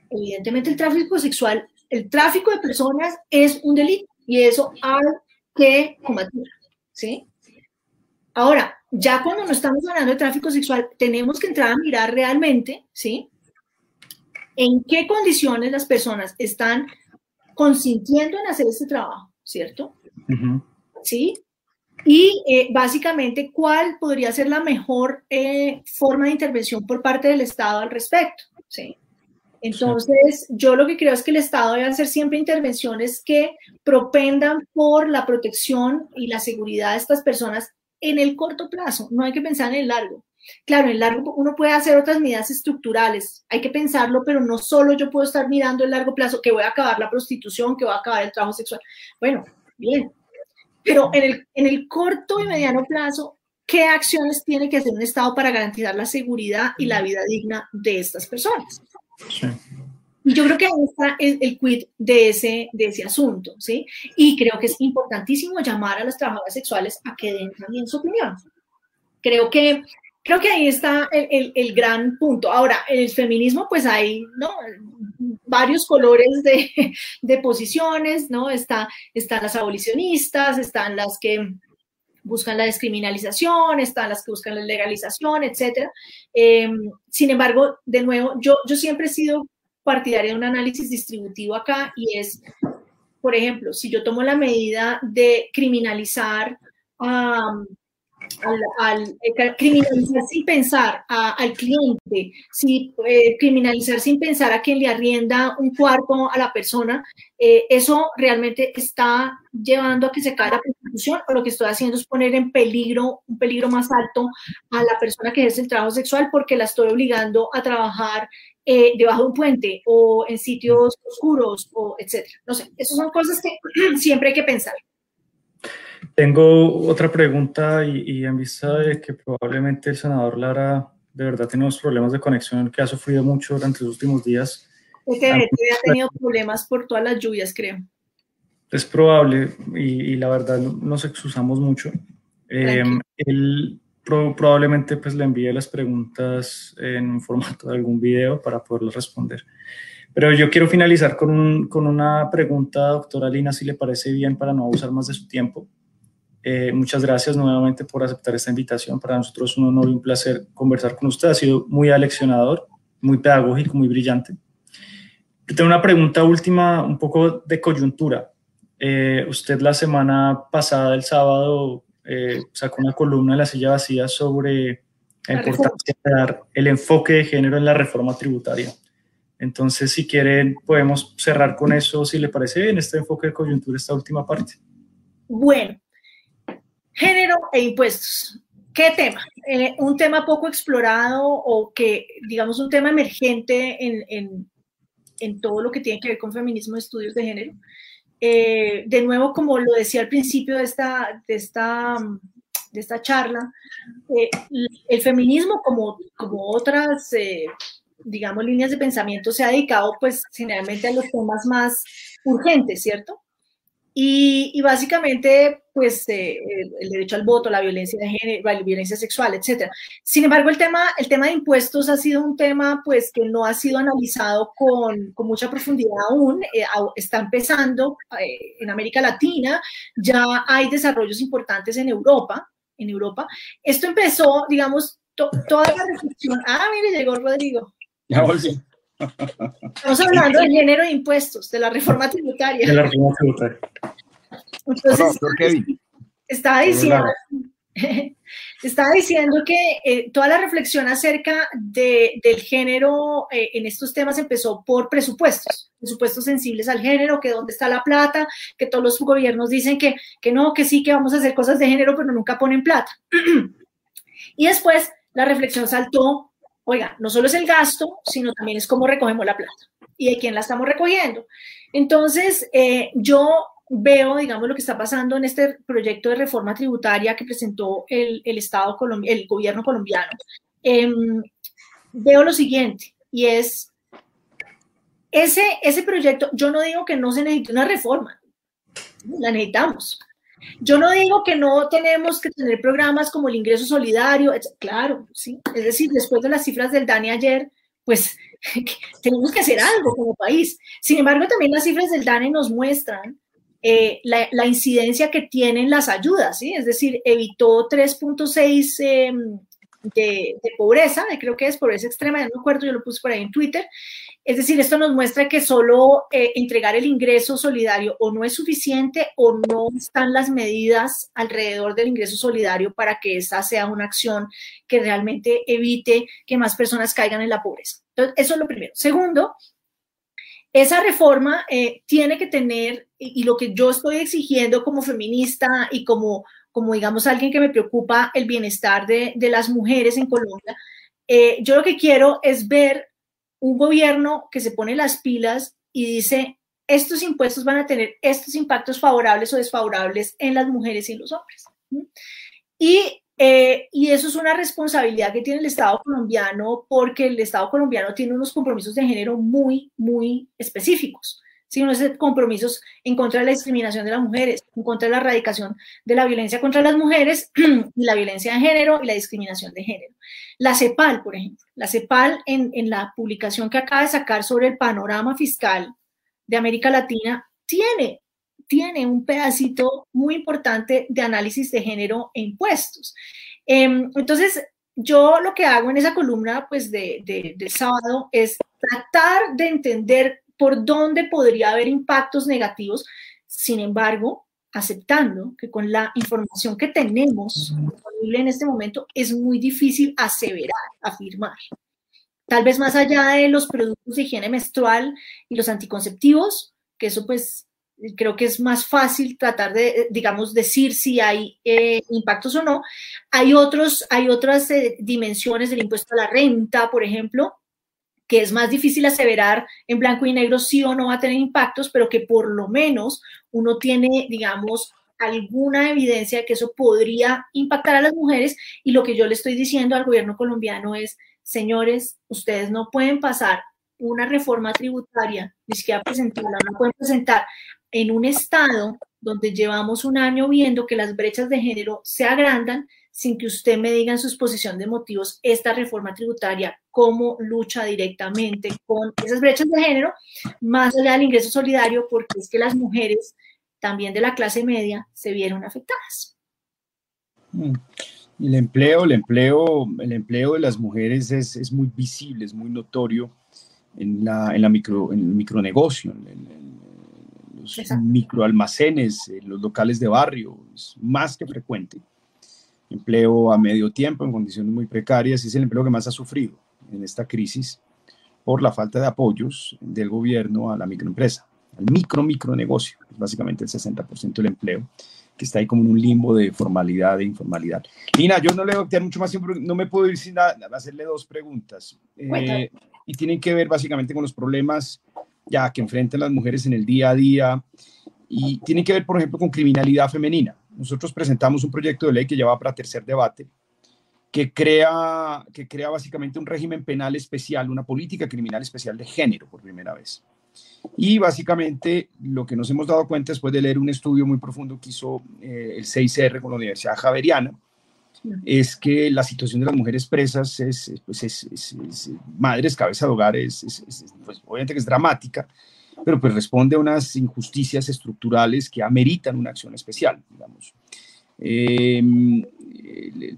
Evidentemente, el tráfico sexual el tráfico de personas es un delito y eso hay que combatir, ¿sí? Ahora, ya cuando no estamos hablando de tráfico sexual, tenemos que entrar a mirar realmente, ¿sí? En qué condiciones las personas están consintiendo en hacer este trabajo, ¿cierto? ¿Sí? Y eh, básicamente, ¿cuál podría ser la mejor eh, forma de intervención por parte del Estado al respecto? ¿sí? Entonces, yo lo que creo es que el Estado debe hacer siempre intervenciones que propendan por la protección y la seguridad de estas personas en el corto plazo. No hay que pensar en el largo. Claro, en el largo uno puede hacer otras medidas estructurales, hay que pensarlo, pero no solo yo puedo estar mirando el largo plazo, que voy a acabar la prostitución, que voy a acabar el trabajo sexual. Bueno, bien, pero en el, en el corto y mediano plazo, ¿qué acciones tiene que hacer un Estado para garantizar la seguridad y la vida digna de estas personas? Y yo creo que ahí está el, el, quid de ese, de ese asunto, ¿sí? Y creo que es importantísimo llamar a las trabajadoras sexuales a que den también su opinión. Creo que, creo que ahí está el, el, el gran punto. Ahora, el feminismo, pues hay, ¿no? varios colores de, de posiciones, ¿no? Está, están las abolicionistas, están las que buscan la descriminalización, están las que buscan la legalización, etc. Em, sin embargo, de nuevo, yo, yo siempre he sido partidaria de un análisis distributivo acá y es, por ejemplo, si yo tomo la medida de criminalizar al, eh, criminalizar sin pensar al cliente, si, eh, criminalizar sin pensar a quien le arrienda un cuarto a la persona, eh, eso realmente está llevando a que se caiga la prostitución o lo que estoy haciendo es poner en peligro, un peligro más alto a la persona que ejerce el trabajo sexual porque la estoy obligando a trabajar debajo de un puente o en sitios oscuros o etcétera. No sé, esas son cosas que siempre hay que pensar. Tengo otra pregunta y, en vista de que probablemente el senador Lara de verdad tiene unos problemas de conexión que ha sufrido mucho durante los últimos días. Es que ha tenido problemas por todas las lluvias, creo. Es probable y, la verdad nos excusamos mucho. Eh, él probablemente pues le envíe las preguntas en un formato de algún video para poderlas responder. Pero yo quiero finalizar con, con una pregunta, doctora Lina, si le parece bien, para no abusar más de su tiempo. Eh, muchas gracias nuevamente por aceptar esta invitación. Para nosotros es un honor y un placer conversar con usted. Ha sido muy aleccionador, muy pedagógico, muy brillante. tengo una pregunta última, un poco de coyuntura. Eh, usted la semana pasada, el sábado, eh, sacó una columna en la silla vacía sobre la importancia de dar el enfoque de género en la reforma tributaria. Entonces, si quieren, podemos cerrar con eso, si le parece bien, este enfoque de coyuntura, esta última parte. Bueno, Género e impuestos. ¿Qué tema? Eh, un tema poco explorado o que, digamos, un tema emergente en, en, todo lo que tiene que ver con feminismo estudios de género. Eh, de nuevo, como lo decía al principio de esta, de esta, de esta charla, eh, el feminismo como, como otras, digamos, líneas de pensamiento se ha dedicado pues generalmente a los temas más urgentes, ¿cierto? Y, básicamente, pues, eh, el, derecho al voto, la violencia de género, la violencia sexual, etcétera. Sin embargo, el tema, el tema de impuestos ha sido un tema, pues, que no ha sido analizado con, con mucha profundidad aún. Eh, está empezando eh, en América Latina, ya hay desarrollos importantes en Europa, en Europa. Esto empezó, digamos, toda la reflexión. Ah, mire, llegó Rodrigo. Ya volví. Estamos hablando del género de impuestos, de la reforma tributaria. De la reforma tributaria. Entonces, estaba diciendo, estaba diciendo que eh, toda la reflexión acerca de, del género eh, en estos temas empezó por presupuestos, presupuestos sensibles al género, que dónde está la plata, que todos los gobiernos dicen que, que no, que sí, que vamos a hacer cosas de género, pero nunca ponen plata. y después la reflexión saltó oiga, no solo es el gasto, sino también es cómo recogemos la plata y de quién la estamos recogiendo. Entonces, eh, yo veo, digamos, lo que está pasando en este proyecto de reforma tributaria que presentó el, Estado, el gobierno colombiano. Em, veo lo siguiente, y es, ese, ese proyecto, yo no digo que no se necesite una reforma, la necesitamos, yo no digo que no tenemos que tener programas como el ingreso solidario, claro, sí. Es decir, después de las cifras del DANE ayer, pues tenemos que hacer algo como país. Sin embargo, también las cifras del DANE nos muestran eh, la, incidencia que tienen las ayudas, ¿sí? Es decir, evitó 3.6 em, de, de, pobreza, creo que es pobreza extrema, ya no me acuerdo, yo lo puse por ahí en Twitter, es decir, esto nos muestra que solo eh, entregar el ingreso solidario o no es suficiente o no están las medidas alrededor del ingreso solidario para que esa sea una acción que realmente evite que más personas caigan en la pobreza. Entonces, eso es lo primero. Segundo, esa reforma eh, tiene que tener, y, lo que yo estoy exigiendo como feminista y como, como digamos, alguien que me preocupa el bienestar de, las mujeres en Colombia, eh, yo lo que quiero es ver un gobierno que se pone las pilas y dice, estos impuestos van a tener estos impactos favorables o desfavorables en las mujeres y en los hombres. Y, eh, y eso es una responsabilidad que tiene el Estado colombiano porque el Estado colombiano tiene unos compromisos de género muy, muy específicos sino es compromisos en contra de la discriminación de las mujeres, en contra de la erradicación de la violencia contra las mujeres y la violencia de género y la discriminación de género. La CEPAL, por ejemplo, la CEPAL en, en la publicación que acaba de sacar sobre el panorama fiscal de América Latina tiene tiene un pedacito muy importante de análisis de género e impuestos. Em, entonces, yo lo que hago en esa columna pues, de, de, sábado es tratar de entender por dónde podría haber impactos negativos, sin embargo, aceptando que con la información que tenemos disponible en este momento es muy difícil aseverar, afirmar. Tal vez más allá de los productos de higiene menstrual y los anticonceptivos, que eso pues creo que es más fácil tratar de, digamos, decir si hay eh, impactos o no. Hay, otros, hay otras eh, dimensiones del impuesto a la renta, por ejemplo, que es más difícil aseverar en blanco y negro si o no va a tener impactos, pero que por lo menos uno tiene, digamos, alguna evidencia de que eso podría impactar a las mujeres. Y lo que yo le estoy diciendo al gobierno colombiano es, señores, ustedes no pueden pasar una reforma tributaria, ni siquiera presentarla, no pueden presentar en un estado donde llevamos un año viendo que las brechas de género se agrandan sin que usted me diga en su exposición de motivos esta reforma tributaria, cómo lucha directamente con esas brechas de género, más allá del ingreso solidario, porque es que las mujeres, también de la clase media, se vieron afectadas. Mm. El empleo, el empleo, el empleo de las mujeres es, muy visible, es muy notorio en, la, en, la micro, en el micronegocio, en, los microalmacenes, en los locales de barrio, es más que frecuente empleo a medio tiempo en condiciones muy precarias, es el empleo que más ha sufrido en esta crisis por la falta de apoyos del gobierno a la microempresa, al micro micronegocio, es básicamente el 60% del empleo, que está ahí como en un limbo de formalidad e informalidad. Lina, yo no le voy a mucho más tiempo, no me puedo ir sin hacerle dos preguntas. Eh, y tienen que ver básicamente con los problemas ya que enfrentan las mujeres en el día a día y tienen que ver, por ejemplo, con criminalidad femenina. Nosotros presentamos un proyecto de ley que lleva para tercer debate, que crea, que crea básicamente un régimen penal especial, una política criminal especial de género por primera vez. Y básicamente lo que nos hemos dado cuenta después de leer un estudio muy profundo que hizo eh, el 6R con la Universidad Javeriana, es que la situación de las mujeres presas es, pues es, madres, cabeza de hogar, es, pues obviamente que es dramática, pero pues responde a unas injusticias estructurales que ameritan una acción especial, digamos. Em,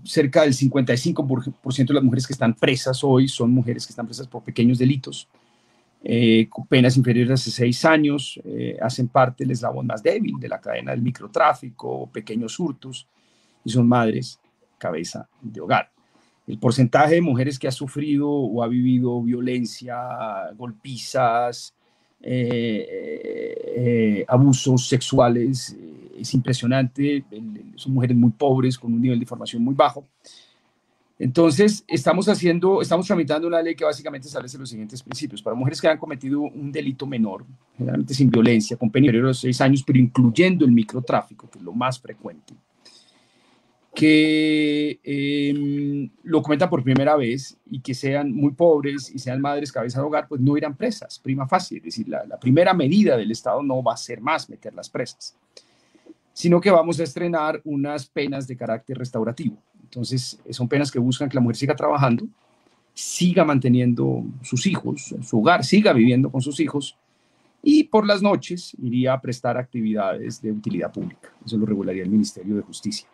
cerca del 55% de las mujeres que están presas hoy son mujeres que están presas por pequeños delitos, eh, penas inferiores a seis años, eh, hacen parte del eslabón más débil de la cadena del microtráfico, pequeños hurtos, y son madres cabeza de hogar. El porcentaje de mujeres que ha sufrido o ha vivido violencia, golpizas, eh, eh, abusos sexuales eh, es impresionante. Son mujeres muy pobres con un nivel de formación muy bajo. Entonces, estamos haciendo, estamos tramitando una ley que básicamente establece los siguientes principios. Para mujeres que han cometido un delito menor, generalmente sin violencia, con pena inferior a seis años, pero incluyendo el microtráfico, que es lo más frecuente, que em, lo comentan por primera vez y que sean muy pobres y sean madres cabeza de hogar, pues no irán presas, prima fácil. Es decir, la, primera medida del Estado no va a ser más meterlas presas, sino que vamos a estrenar unas penas de carácter restaurativo. Entonces, son penas que buscan que la mujer siga trabajando, siga manteniendo sus hijos, su hogar, siga viviendo con sus hijos y por las noches iría a prestar actividades de utilidad pública. Eso lo regularía el Ministerio de Justicia.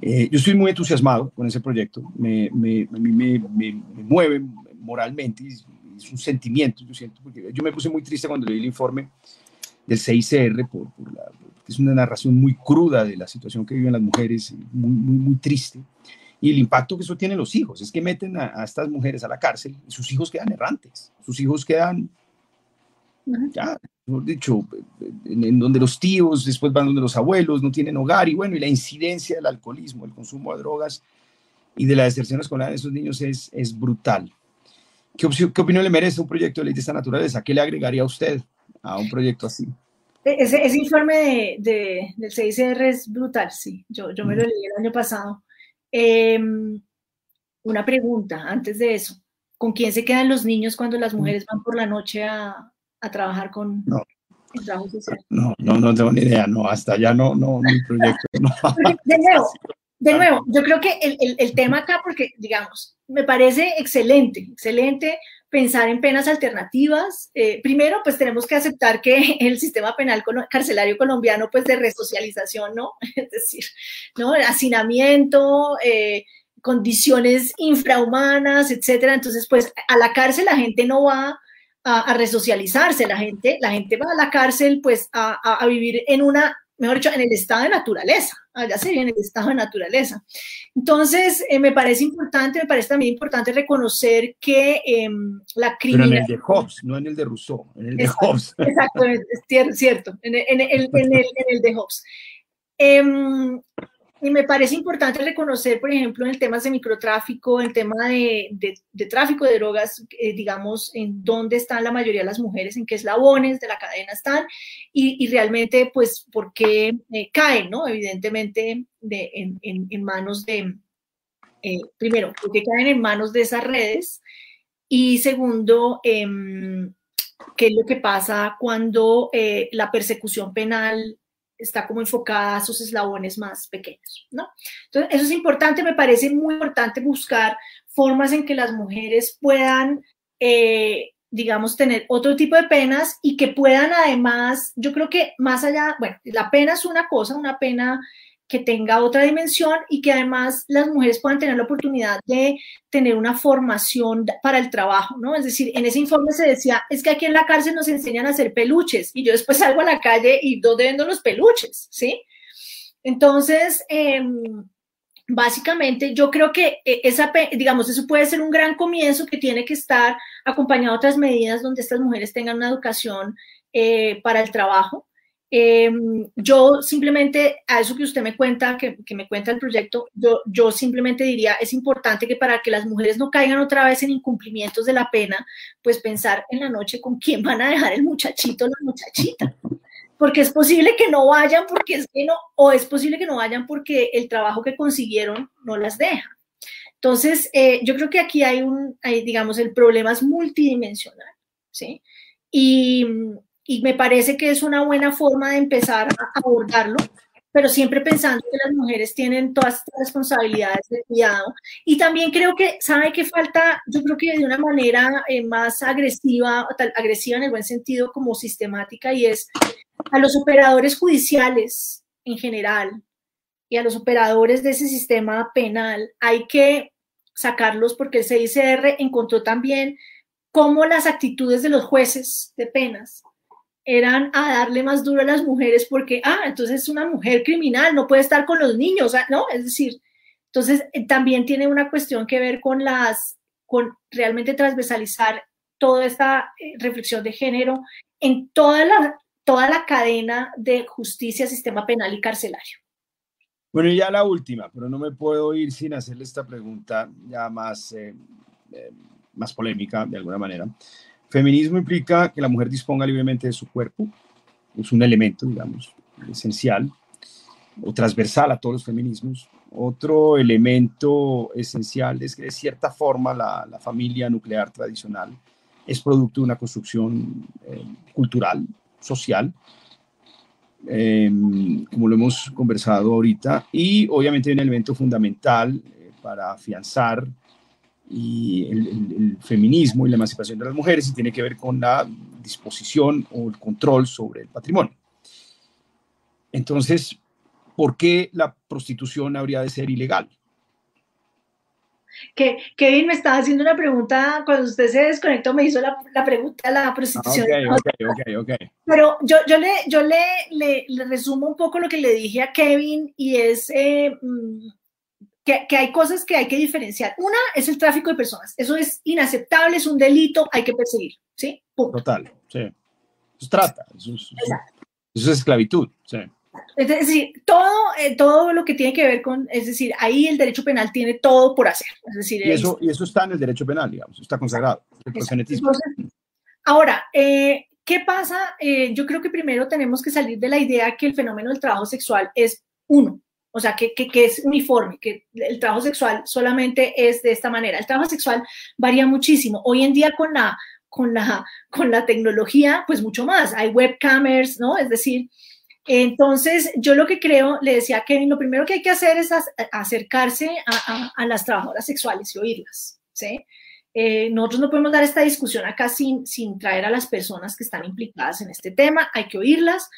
Eh, yo estoy muy entusiasmado con ese proyecto, me, me, a mí me, me, mueve moralmente, es, un sentimiento, yo siento, porque yo me puse muy triste cuando leí el informe del CICR, por, por la, es una narración muy cruda de la situación que viven las mujeres, muy, muy, muy triste, y el impacto que eso tiene en los hijos, es que meten a, a estas mujeres a la cárcel y sus hijos quedan errantes, sus hijos quedan ya, mejor dicho, en, donde los tíos después van donde los abuelos, no tienen hogar y bueno, y la incidencia del alcoholismo, el consumo de drogas y de la deserción escolar de esos niños es, es brutal. ¿Qué, ¿Qué, opinión le merece un proyecto de ley de esta naturaleza? ¿Qué le agregaría a usted a un proyecto así? E, ese, ese informe de, del CICR es brutal, sí. Yo, yo me lo leí el año pasado. Em, una pregunta antes de eso. ¿Con quién se quedan los niños cuando las mujeres van por la noche a, a trabajar con no. el trabajo social? No, no, no tengo ni idea, no, hasta ya no, no, mi proyecto. No. De nuevo, de nuevo, yo creo que el, el, el, tema acá, porque digamos, me parece excelente, excelente pensar en penas alternativas. Eh, primero, pues tenemos que aceptar que el sistema penal carcelario colombiano, pues de resocialización, ¿no? Es decir, ¿no? El hacinamiento, eh, condiciones infrahumanas, etcétera. Entonces, pues a la cárcel la gente no va a, resocializarse, la gente, la gente va a la cárcel pues a, a, vivir en una, mejor dicho, en el estado de naturaleza, allá sería en el estado de naturaleza. Entonces, eh, me parece importante, me parece también importante reconocer que eh, la criminalidad... Pero en el de Hobbes, no en el de Rousseau, en el de exacto, Hobbes. Exacto, es cierto, en el, en el, en el, en el de Hobbes. Eh, y me parece importante reconocer, por ejemplo, en el tema de microtráfico, en tema de, tráfico de drogas, eh, digamos, en dónde están la mayoría de las mujeres, en qué eslabones de la cadena están y, realmente, pues, por qué eh, caen, ¿no? Evidentemente, de, en, manos de, eh, primero, por qué caen en manos de esas redes y segundo, em, qué es lo que pasa cuando la persecución penal está como enfocada a esos eslabones más pequeños, ¿no? Entonces, eso es importante, me parece muy importante buscar formas en que las mujeres puedan, eh, digamos, tener otro tipo de penas y que puedan además, yo creo que más allá, bueno, la pena es una cosa, una pena que tenga otra dimensión y que además las mujeres puedan tener la oportunidad de tener una formación para el trabajo, ¿no? Es decir, en ese informe se decía, es que aquí en la cárcel nos enseñan a hacer peluches y yo después salgo a la calle y ¿dónde vendo los peluches? ¿Sí? Entonces, eh, básicamente yo creo que eh, esa, digamos, eso puede ser un gran comienzo que tiene que estar acompañado de otras medidas donde estas mujeres tengan una educación eh, para el trabajo Em, yo simplemente, a eso que usted me cuenta, que, me cuenta el proyecto, yo, yo simplemente diría, es importante que para que las mujeres no caigan otra vez en incumplimientos de la pena, pues pensar en la noche con quién van a dejar el muchachito o la muchachita. Porque es posible que no vayan porque es que no, o es posible que no vayan porque el trabajo que consiguieron no las deja. Entonces, eh, yo creo que aquí hay un, hay, digamos, el problema es multidimensional, ¿sí? Y, y me parece que es una buena forma de empezar a abordarlo, pero siempre pensando que las mujeres tienen todas estas responsabilidades de cuidado. Y también creo que, ¿sabe qué falta? Yo creo que de una manera eh, más agresiva, agresiva en el buen sentido, como sistemática, y es a los operadores judiciales en general y a los operadores de ese sistema penal, hay que sacarlos porque el CICR encontró también cómo las actitudes de los jueces de penas eran a darle más duro a las mujeres porque, ah, entonces es una mujer criminal, no puede estar con los niños, ¿no? Es decir, entonces eh, también tiene una cuestión que ver con las, con realmente transversalizar toda esta eh, reflexión de género en toda la, toda la cadena de justicia, sistema penal y carcelario. Bueno, y ya la última, pero no me puedo ir sin hacerle esta pregunta ya más, eh, más polémica de alguna manera. Feminismo implica que la mujer disponga libremente de su cuerpo, es un elemento, digamos, esencial o transversal a todos los feminismos. Otro elemento esencial es que de cierta forma la, familia nuclear tradicional es producto de una construcción eh, cultural, social, em, como lo hemos conversado ahorita, y obviamente un elemento fundamental eh, para afianzar y el, feminismo y la emancipación de las mujeres y tiene que ver con la disposición o el control sobre el patrimonio. Entonces, ¿por qué la prostitución habría de ser ilegal? Que Kevin me estaba haciendo una pregunta, cuando usted se desconectó me hizo la, la pregunta de la prostitución. Ah, okay, okay, okay, Pero yo, yo, le, yo le, le, resumo un poco lo que le dije a Kevin y es, eh, mm, que, hay cosas que hay que diferenciar. Una es el tráfico de personas. Eso es inaceptable, es un delito, hay que perseguir. ¿sí? Total, sí. Eso es trata, eso es, esclavitud. Sí. Es decir, todo, eh, todo lo que tiene que ver con, es decir, ahí el derecho penal tiene todo por hacer. Es decir, y, eso, y eso está en el derecho penal, digamos, está consagrado. ahora, eh, ¿qué pasa? Eh, yo creo que primero tenemos que salir de la idea que el fenómeno del trabajo sexual es uno, o sea, que, es uniforme, que el trabajo sexual solamente es de esta manera. El trabajo sexual varía muchísimo. Hoy en día con la, con la, con la tecnología, pues mucho más. Hay webcamers, ¿no? Es decir, entonces yo lo que creo, le decía a Kevin, lo primero que hay que hacer es acercarse a, las trabajadoras sexuales y oírlas, ¿sí? Eh, nosotros no podemos dar esta discusión acá sin, sin traer a las personas que están implicadas en este tema, hay que oírlas,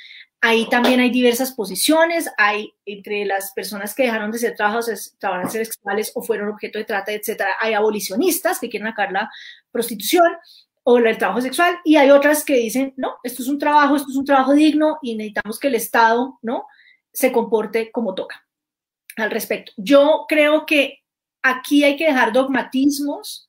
Ahí también hay diversas posiciones, hay entre las personas que dejaron de ser trabajadores, sexuales o fueron objeto de trata, etcétera, hay abolicionistas que quieren sacar la prostitución o el trabajo sexual y hay otras que dicen, no, esto es un trabajo, esto es un trabajo digno y necesitamos que el Estado, ¿no? se comporte como toca al respecto. Yo creo que aquí hay que dejar dogmatismos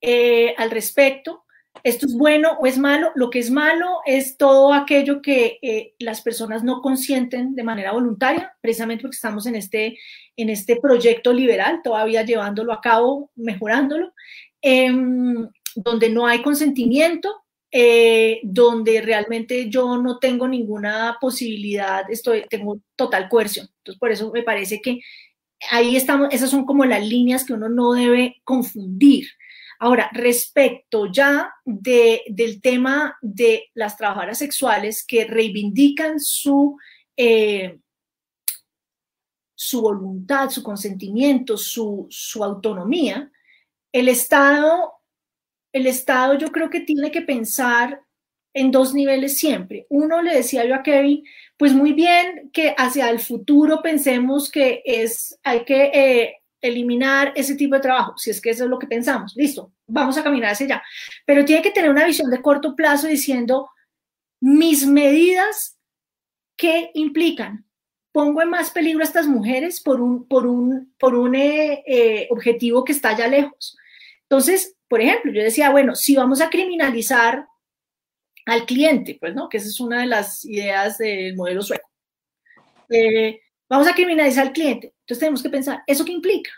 eh, al respecto esto es bueno o es malo. Lo que es malo es todo aquello que eh, las personas no consienten de manera voluntaria, precisamente porque estamos en este, en este proyecto liberal, todavía llevándolo a cabo, mejorándolo, em, donde no hay consentimiento, eh, donde realmente yo no tengo ninguna posibilidad, estoy, tengo total coerción. Entonces, por eso me parece que ahí estamos, esas son como las líneas que uno no debe confundir. Ahora, respecto ya del tema de las trabajadoras sexuales que reivindican su, eh, su voluntad, su consentimiento, su, autonomía, el Estado, el Estado yo creo que tiene que pensar en dos niveles siempre. Uno, le decía yo a Kevin, pues muy bien que hacia el futuro pensemos que es, hay que eh, eliminar ese tipo de trabajo, si es que eso es lo que pensamos, listo, vamos a caminar hacia allá. Pero tiene que tener una visión de corto plazo diciendo, mis medidas, ¿qué implican? Pongo en más peligro a estas mujeres por un, por un, por un eh, eh, objetivo que está allá lejos. Entonces, por ejemplo, yo decía, bueno, si vamos a criminalizar al cliente, pues, ¿no? Que esa es una de las ideas del modelo sueco. Eh, vamos a criminalizar al cliente. Entonces tenemos que pensar, ¿eso qué implica?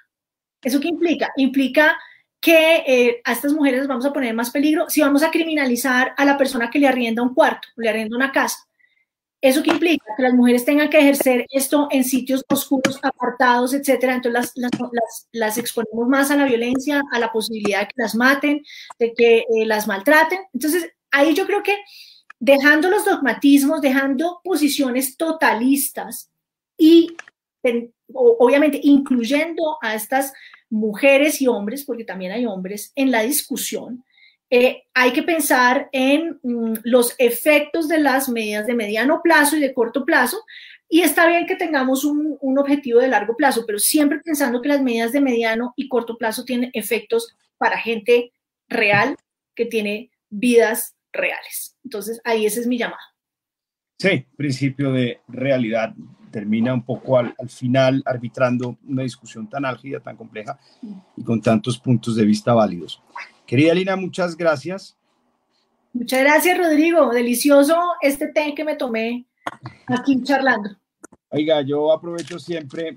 ¿Eso qué implica? Implica que eh, a estas mujeres vamos a poner más peligro si vamos a criminalizar a la persona que le arrienda un cuarto, le arrienda una casa. ¿Eso qué implica? Que las mujeres tengan que ejercer esto en sitios oscuros, apartados, etcétera. Entonces las, las, las, exponemos más a la violencia, a la posibilidad de que las maten, de que eh, las maltraten. Entonces, ahí yo creo que dejando los dogmatismos, dejando posiciones totalistas y obviamente incluyendo a estas mujeres y hombres, porque también hay hombres en la discusión, eh, hay que pensar en mm, los efectos de las medidas de mediano plazo y de corto plazo. Y está bien que tengamos un, un, objetivo de largo plazo, pero siempre pensando que las medidas de mediano y corto plazo tienen efectos para gente real que tiene vidas reales. Entonces, ahí ese es mi llamado. Sí, principio de realidad termina un poco al, al, final arbitrando una discusión tan álgida, tan compleja y con tantos puntos de vista válidos. Querida Lina, muchas gracias. Muchas gracias, Rodrigo. Delicioso este té que me tomé aquí charlando. Oiga, yo aprovecho siempre